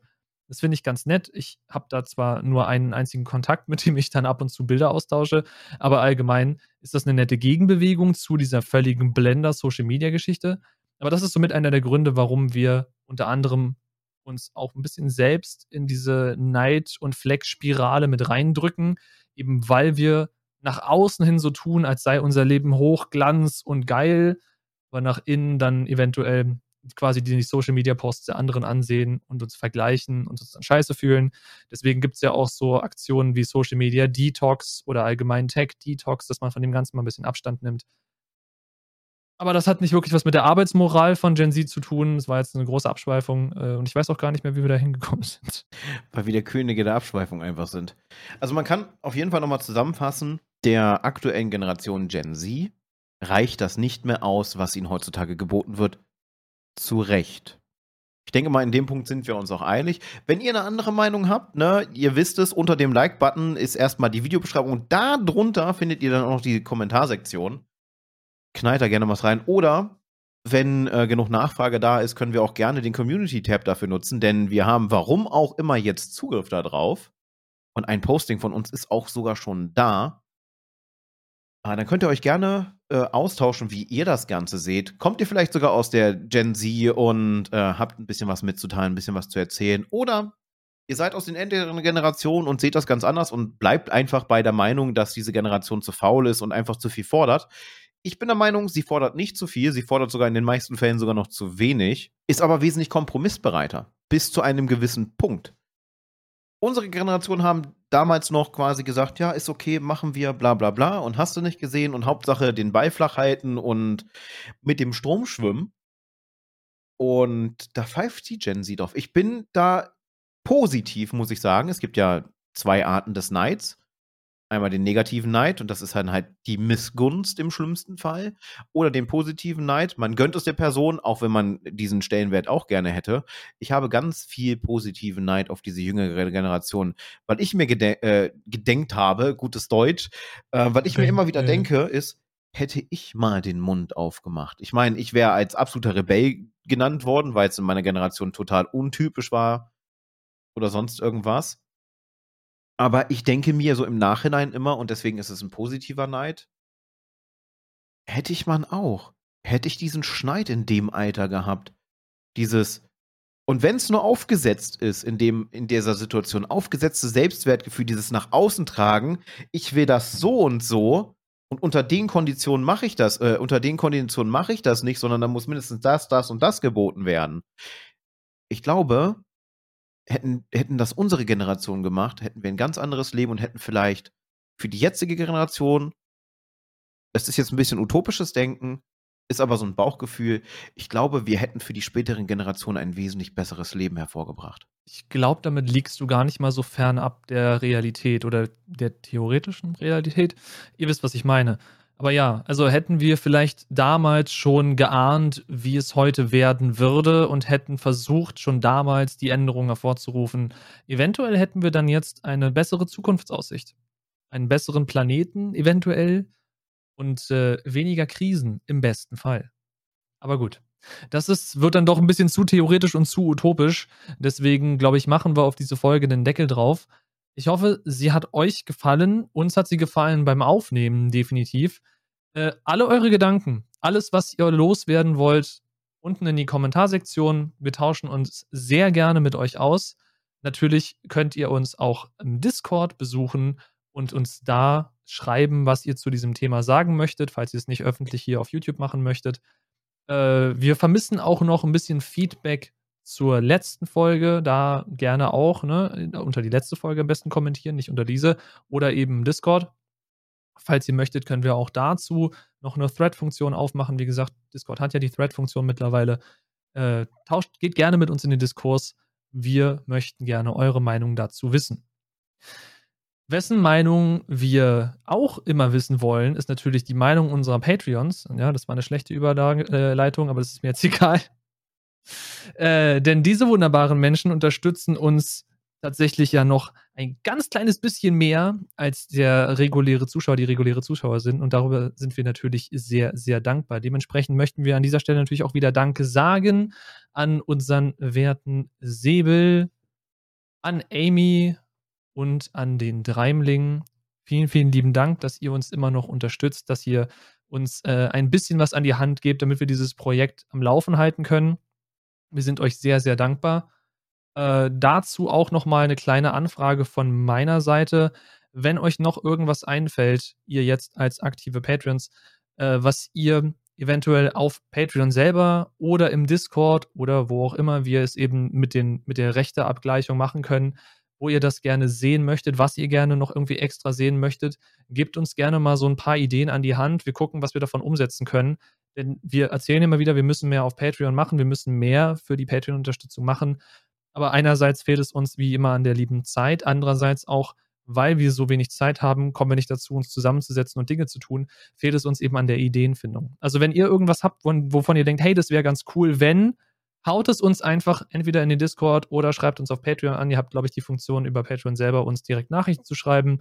das finde ich ganz nett. Ich habe da zwar nur einen einzigen Kontakt, mit dem ich dann ab und zu Bilder austausche, aber allgemein ist das eine nette Gegenbewegung zu dieser völligen Blender-Social-Media-Geschichte. Aber das ist somit einer der Gründe, warum wir unter anderem uns auch ein bisschen selbst in diese Neid- und Fleckspirale mit reindrücken, eben weil wir nach außen hin so tun, als sei unser Leben hochglanz und geil, aber nach innen dann eventuell quasi die Social Media Posts der anderen ansehen und uns vergleichen und uns dann scheiße fühlen. Deswegen gibt es ja auch so Aktionen wie Social Media Detox oder allgemein Tech Detox, dass man von dem Ganzen mal ein bisschen Abstand nimmt. Aber das hat nicht wirklich was mit der Arbeitsmoral von Gen Z zu tun. Das war jetzt eine große Abschweifung äh, und ich weiß auch gar nicht mehr, wie wir da hingekommen sind. Weil wir der Könige der Abschweifung einfach sind. Also man kann auf jeden Fall nochmal zusammenfassen, der aktuellen Generation Gen Z reicht das nicht mehr aus, was ihnen heutzutage geboten wird, zu Recht. Ich denke mal, in dem Punkt sind wir uns auch einig. Wenn ihr eine andere Meinung habt, ne, ihr wisst es, unter dem Like-Button ist erstmal die Videobeschreibung und da drunter findet ihr dann auch noch die Kommentarsektion. Knallt da gerne was rein. Oder wenn äh, genug Nachfrage da ist, können wir auch gerne den Community-Tab dafür nutzen, denn wir haben warum auch immer jetzt Zugriff darauf. Und ein Posting von uns ist auch sogar schon da. Ah, dann könnt ihr euch gerne äh, austauschen, wie ihr das Ganze seht. Kommt ihr vielleicht sogar aus der Gen Z und äh, habt ein bisschen was mitzuteilen, ein bisschen was zu erzählen? Oder ihr seid aus den älteren Generationen und seht das ganz anders und bleibt einfach bei der Meinung, dass diese Generation zu faul ist und einfach zu viel fordert. Ich bin der Meinung, sie fordert nicht zu viel, sie fordert sogar in den meisten Fällen sogar noch zu wenig, ist aber wesentlich kompromissbereiter. Bis zu einem gewissen Punkt unsere Generation haben damals noch quasi gesagt, ja, ist okay, machen wir, bla bla bla. Und hast du nicht gesehen und Hauptsache den Ball flach halten und mit dem Strom schwimmen. Und da pfeift die Gen Z drauf. Ich bin da positiv, muss ich sagen. Es gibt ja zwei Arten des Neids einmal den negativen Neid und das ist dann halt die Missgunst im schlimmsten Fall oder den positiven Neid. Man gönnt es der Person, auch wenn man diesen Stellenwert auch gerne hätte. Ich habe ganz viel positiven Neid auf diese jüngere Generation, weil ich mir gede äh, gedenkt habe, gutes Deutsch, äh, weil ich mir immer wieder denke, ist, hätte ich mal den Mund aufgemacht. Ich meine, ich wäre als absoluter Rebell genannt worden, weil es in meiner Generation total untypisch war oder sonst irgendwas. Aber ich denke mir so im Nachhinein immer, und deswegen ist es ein positiver Neid, hätte ich man auch. Hätte ich diesen Schneid in dem Alter gehabt. Dieses, und wenn es nur aufgesetzt ist, in, dem, in dieser Situation, aufgesetzte Selbstwertgefühl, dieses nach außen tragen, ich will das so und so, und unter den Konditionen mache ich das, äh, unter den Konditionen mache ich das nicht, sondern da muss mindestens das, das und das geboten werden. Ich glaube, hätten, hätten das unsere Generation gemacht, hätten wir ein ganz anderes Leben und hätten vielleicht für die jetzige Generation, es ist jetzt ein bisschen utopisches Denken, ist aber so ein Bauchgefühl, ich glaube, wir hätten für die späteren Generationen ein wesentlich besseres Leben hervorgebracht. Ich glaube, damit liegst du gar nicht mal so fern ab der Realität oder der theoretischen Realität. Ihr wisst, was ich meine. Aber ja, also hätten wir vielleicht damals schon geahnt, wie es heute werden würde und hätten versucht, schon damals die Änderungen hervorzurufen, eventuell hätten wir dann jetzt eine bessere Zukunftsaussicht. Einen besseren Planeten eventuell und äh, weniger Krisen im besten Fall. Aber gut. Das ist, wird dann doch ein bisschen zu theoretisch und zu utopisch. Deswegen, glaube ich, machen wir auf diese Folge den Deckel drauf. Ich hoffe, sie hat euch gefallen. Uns hat sie gefallen beim Aufnehmen, definitiv. Äh, alle eure Gedanken, alles, was ihr loswerden wollt, unten in die Kommentarsektion. Wir tauschen uns sehr gerne mit euch aus. Natürlich könnt ihr uns auch im Discord besuchen und uns da schreiben, was ihr zu diesem Thema sagen möchtet, falls ihr es nicht öffentlich hier auf YouTube machen möchtet. Äh, wir vermissen auch noch ein bisschen Feedback zur letzten Folge. Da gerne auch, ne, unter die letzte Folge am besten kommentieren, nicht unter diese. Oder eben Discord. Falls ihr möchtet, können wir auch dazu noch eine Thread-Funktion aufmachen. Wie gesagt, Discord hat ja die Thread-Funktion mittlerweile. Äh, tauscht, geht gerne mit uns in den Diskurs. Wir möchten gerne eure Meinung dazu wissen. Wessen Meinung wir auch immer wissen wollen, ist natürlich die Meinung unserer Patreons. Ja, das war eine schlechte Überleitung, aber das ist mir jetzt egal. Äh, denn diese wunderbaren Menschen unterstützen uns tatsächlich ja noch ein ganz kleines bisschen mehr als der reguläre Zuschauer, die reguläre Zuschauer sind. Und darüber sind wir natürlich sehr, sehr dankbar. Dementsprechend möchten wir an dieser Stelle natürlich auch wieder Danke sagen an unseren werten Säbel, an Amy, und an den Dreimling. Vielen, vielen lieben Dank, dass ihr uns immer noch unterstützt, dass ihr uns äh, ein bisschen was an die Hand gebt, damit wir dieses Projekt am Laufen halten können. Wir sind euch sehr, sehr dankbar. Äh, dazu auch nochmal eine kleine Anfrage von meiner Seite. Wenn euch noch irgendwas einfällt, ihr jetzt als aktive Patrons, äh, was ihr eventuell auf Patreon selber oder im Discord oder wo auch immer wir es eben mit, den, mit der Rechteabgleichung machen können, wo ihr das gerne sehen möchtet, was ihr gerne noch irgendwie extra sehen möchtet. Gebt uns gerne mal so ein paar Ideen an die Hand. Wir gucken, was wir davon umsetzen können. Denn wir erzählen immer wieder, wir müssen mehr auf Patreon machen, wir müssen mehr für die Patreon-Unterstützung machen. Aber einerseits fehlt es uns wie immer an der lieben Zeit, andererseits auch, weil wir so wenig Zeit haben, kommen wir nicht dazu, uns zusammenzusetzen und Dinge zu tun, fehlt es uns eben an der Ideenfindung. Also wenn ihr irgendwas habt, wovon ihr denkt, hey, das wäre ganz cool, wenn, haut es uns einfach entweder in den Discord oder schreibt uns auf Patreon an. Ihr habt, glaube ich, die Funktion über Patreon selber, uns direkt Nachrichten zu schreiben.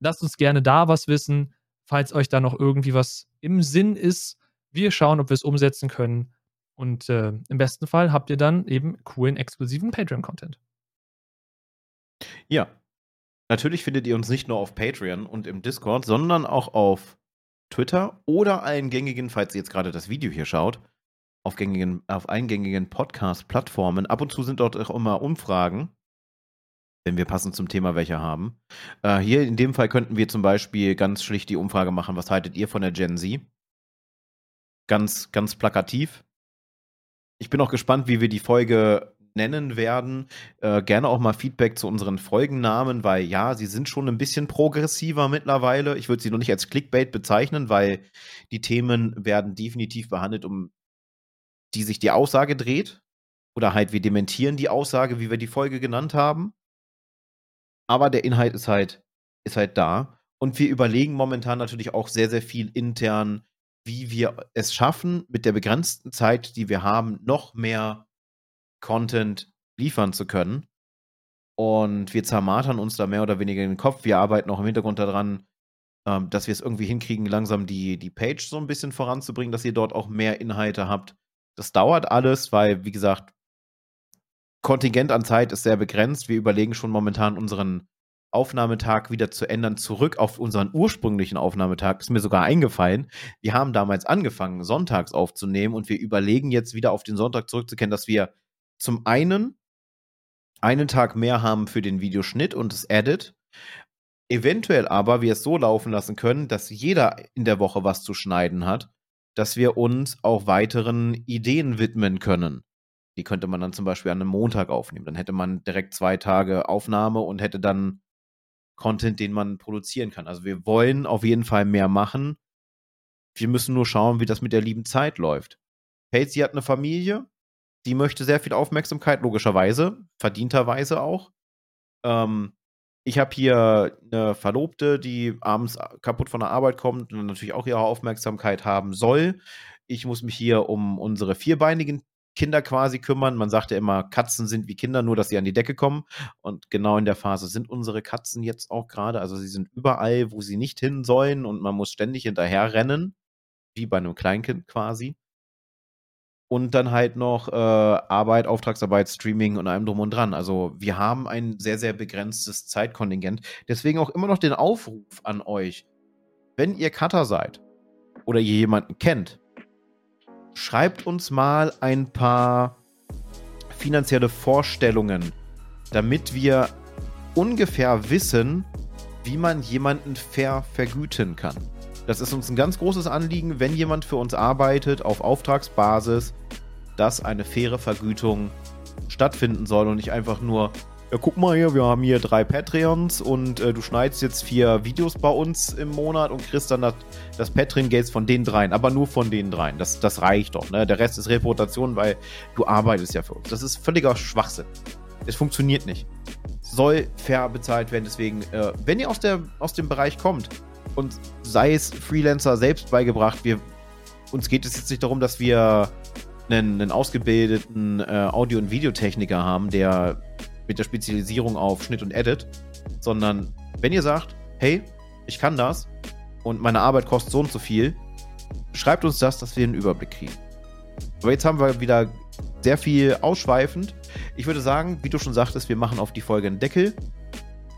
Lasst uns gerne da was wissen, falls euch da noch irgendwie was im Sinn ist. Wir schauen, ob wir es umsetzen können. Und äh, im besten Fall habt ihr dann eben coolen, exklusiven Patreon-Content. Ja. Natürlich findet ihr uns nicht nur auf Patreon und im Discord, sondern auch auf Twitter oder allen gängigen, falls ihr jetzt gerade das Video hier schaut, auf, gängigen, auf eingängigen Podcast-Plattformen. Ab und zu sind dort auch immer Umfragen, wenn wir passend zum Thema welche haben. Äh, hier in dem Fall könnten wir zum Beispiel ganz schlicht die Umfrage machen, was haltet ihr von der Gen Z? Ganz, ganz plakativ. Ich bin auch gespannt, wie wir die Folge nennen werden. Äh, gerne auch mal Feedback zu unseren Folgennamen, weil ja, sie sind schon ein bisschen progressiver mittlerweile. Ich würde sie noch nicht als Clickbait bezeichnen, weil die Themen werden definitiv behandelt, um die sich die Aussage dreht. Oder halt, wir dementieren die Aussage, wie wir die Folge genannt haben. Aber der Inhalt ist halt, ist halt da. Und wir überlegen momentan natürlich auch sehr, sehr viel intern, wie wir es schaffen, mit der begrenzten Zeit, die wir haben, noch mehr Content liefern zu können. Und wir zermartern uns da mehr oder weniger in den Kopf. Wir arbeiten auch im Hintergrund daran, ähm, dass wir es irgendwie hinkriegen, langsam die, die Page so ein bisschen voranzubringen, dass ihr dort auch mehr Inhalte habt. Das dauert alles, weil, wie gesagt, Kontingent an Zeit ist sehr begrenzt. Wir überlegen schon momentan unseren Aufnahmetag wieder zu ändern, zurück auf unseren ursprünglichen Aufnahmetag. Ist mir sogar eingefallen. Wir haben damals angefangen, sonntags aufzunehmen und wir überlegen jetzt wieder auf den Sonntag zurückzukehren, dass wir zum einen einen Tag mehr haben für den Videoschnitt und das Edit. Eventuell aber wir es so laufen lassen können, dass jeder in der Woche was zu schneiden hat dass wir uns auch weiteren Ideen widmen können. Die könnte man dann zum Beispiel an einem Montag aufnehmen. Dann hätte man direkt zwei Tage Aufnahme und hätte dann Content, den man produzieren kann. Also wir wollen auf jeden Fall mehr machen. Wir müssen nur schauen, wie das mit der lieben Zeit läuft. Patsy hat eine Familie, die möchte sehr viel Aufmerksamkeit, logischerweise, verdienterweise auch. Ähm, ich habe hier eine Verlobte, die abends kaputt von der Arbeit kommt und natürlich auch ihre Aufmerksamkeit haben soll. Ich muss mich hier um unsere vierbeinigen Kinder quasi kümmern. Man sagt ja immer, Katzen sind wie Kinder, nur dass sie an die Decke kommen. Und genau in der Phase sind unsere Katzen jetzt auch gerade. Also sie sind überall, wo sie nicht hin sollen und man muss ständig hinterher rennen, wie bei einem Kleinkind quasi und dann halt noch äh, Arbeit, Auftragsarbeit, Streaming und allem drum und dran. Also wir haben ein sehr, sehr begrenztes Zeitkontingent. Deswegen auch immer noch den Aufruf an euch, wenn ihr Cutter seid oder ihr jemanden kennt, schreibt uns mal ein paar finanzielle Vorstellungen, damit wir ungefähr wissen, wie man jemanden fair vergüten kann. Das ist uns ein ganz großes Anliegen, wenn jemand für uns arbeitet auf Auftragsbasis, dass eine faire Vergütung stattfinden soll und nicht einfach nur, ja, guck mal hier, wir haben hier drei Patreons und äh, du schneidest jetzt vier Videos bei uns im Monat und kriegst dann das, das Patreon-Gates von den dreien, aber nur von den dreien. Das, das reicht doch, ne? Der Rest ist Reputation, weil du arbeitest ja für uns. Das ist völliger Schwachsinn. Es funktioniert nicht. Soll fair bezahlt werden, deswegen, äh, wenn ihr aus, der, aus dem Bereich kommt, und sei es Freelancer selbst beigebracht. Wir, uns geht es jetzt nicht darum, dass wir einen, einen ausgebildeten äh, Audio- und Videotechniker haben, der mit der Spezialisierung auf Schnitt und Edit, sondern wenn ihr sagt, hey, ich kann das und meine Arbeit kostet so und so viel, schreibt uns das, dass wir einen Überblick kriegen. Aber jetzt haben wir wieder sehr viel ausschweifend. Ich würde sagen, wie du schon sagtest, wir machen auf die Folge einen Deckel.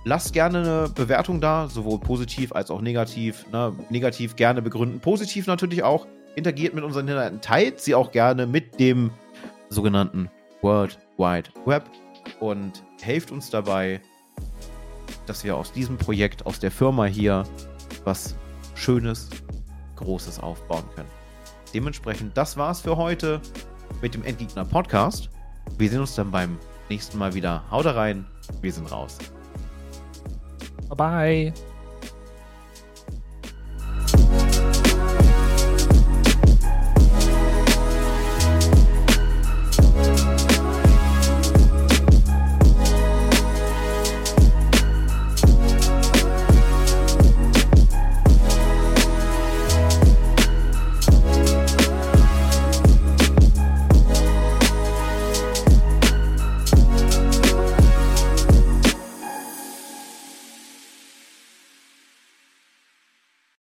Lasst gerne eine Bewertung da, sowohl positiv als auch negativ. Ne? Negativ gerne begründen, positiv natürlich auch. Interagiert mit unseren Inhalten, teilt sie auch gerne mit dem sogenannten World Wide Web und helft uns dabei, dass wir aus diesem Projekt, aus der Firma hier, was Schönes, Großes aufbauen können. Dementsprechend, das war's für heute mit dem Endgegner Podcast. Wir sehen uns dann beim nächsten Mal wieder. Haut rein, wir sind raus. Bye bye.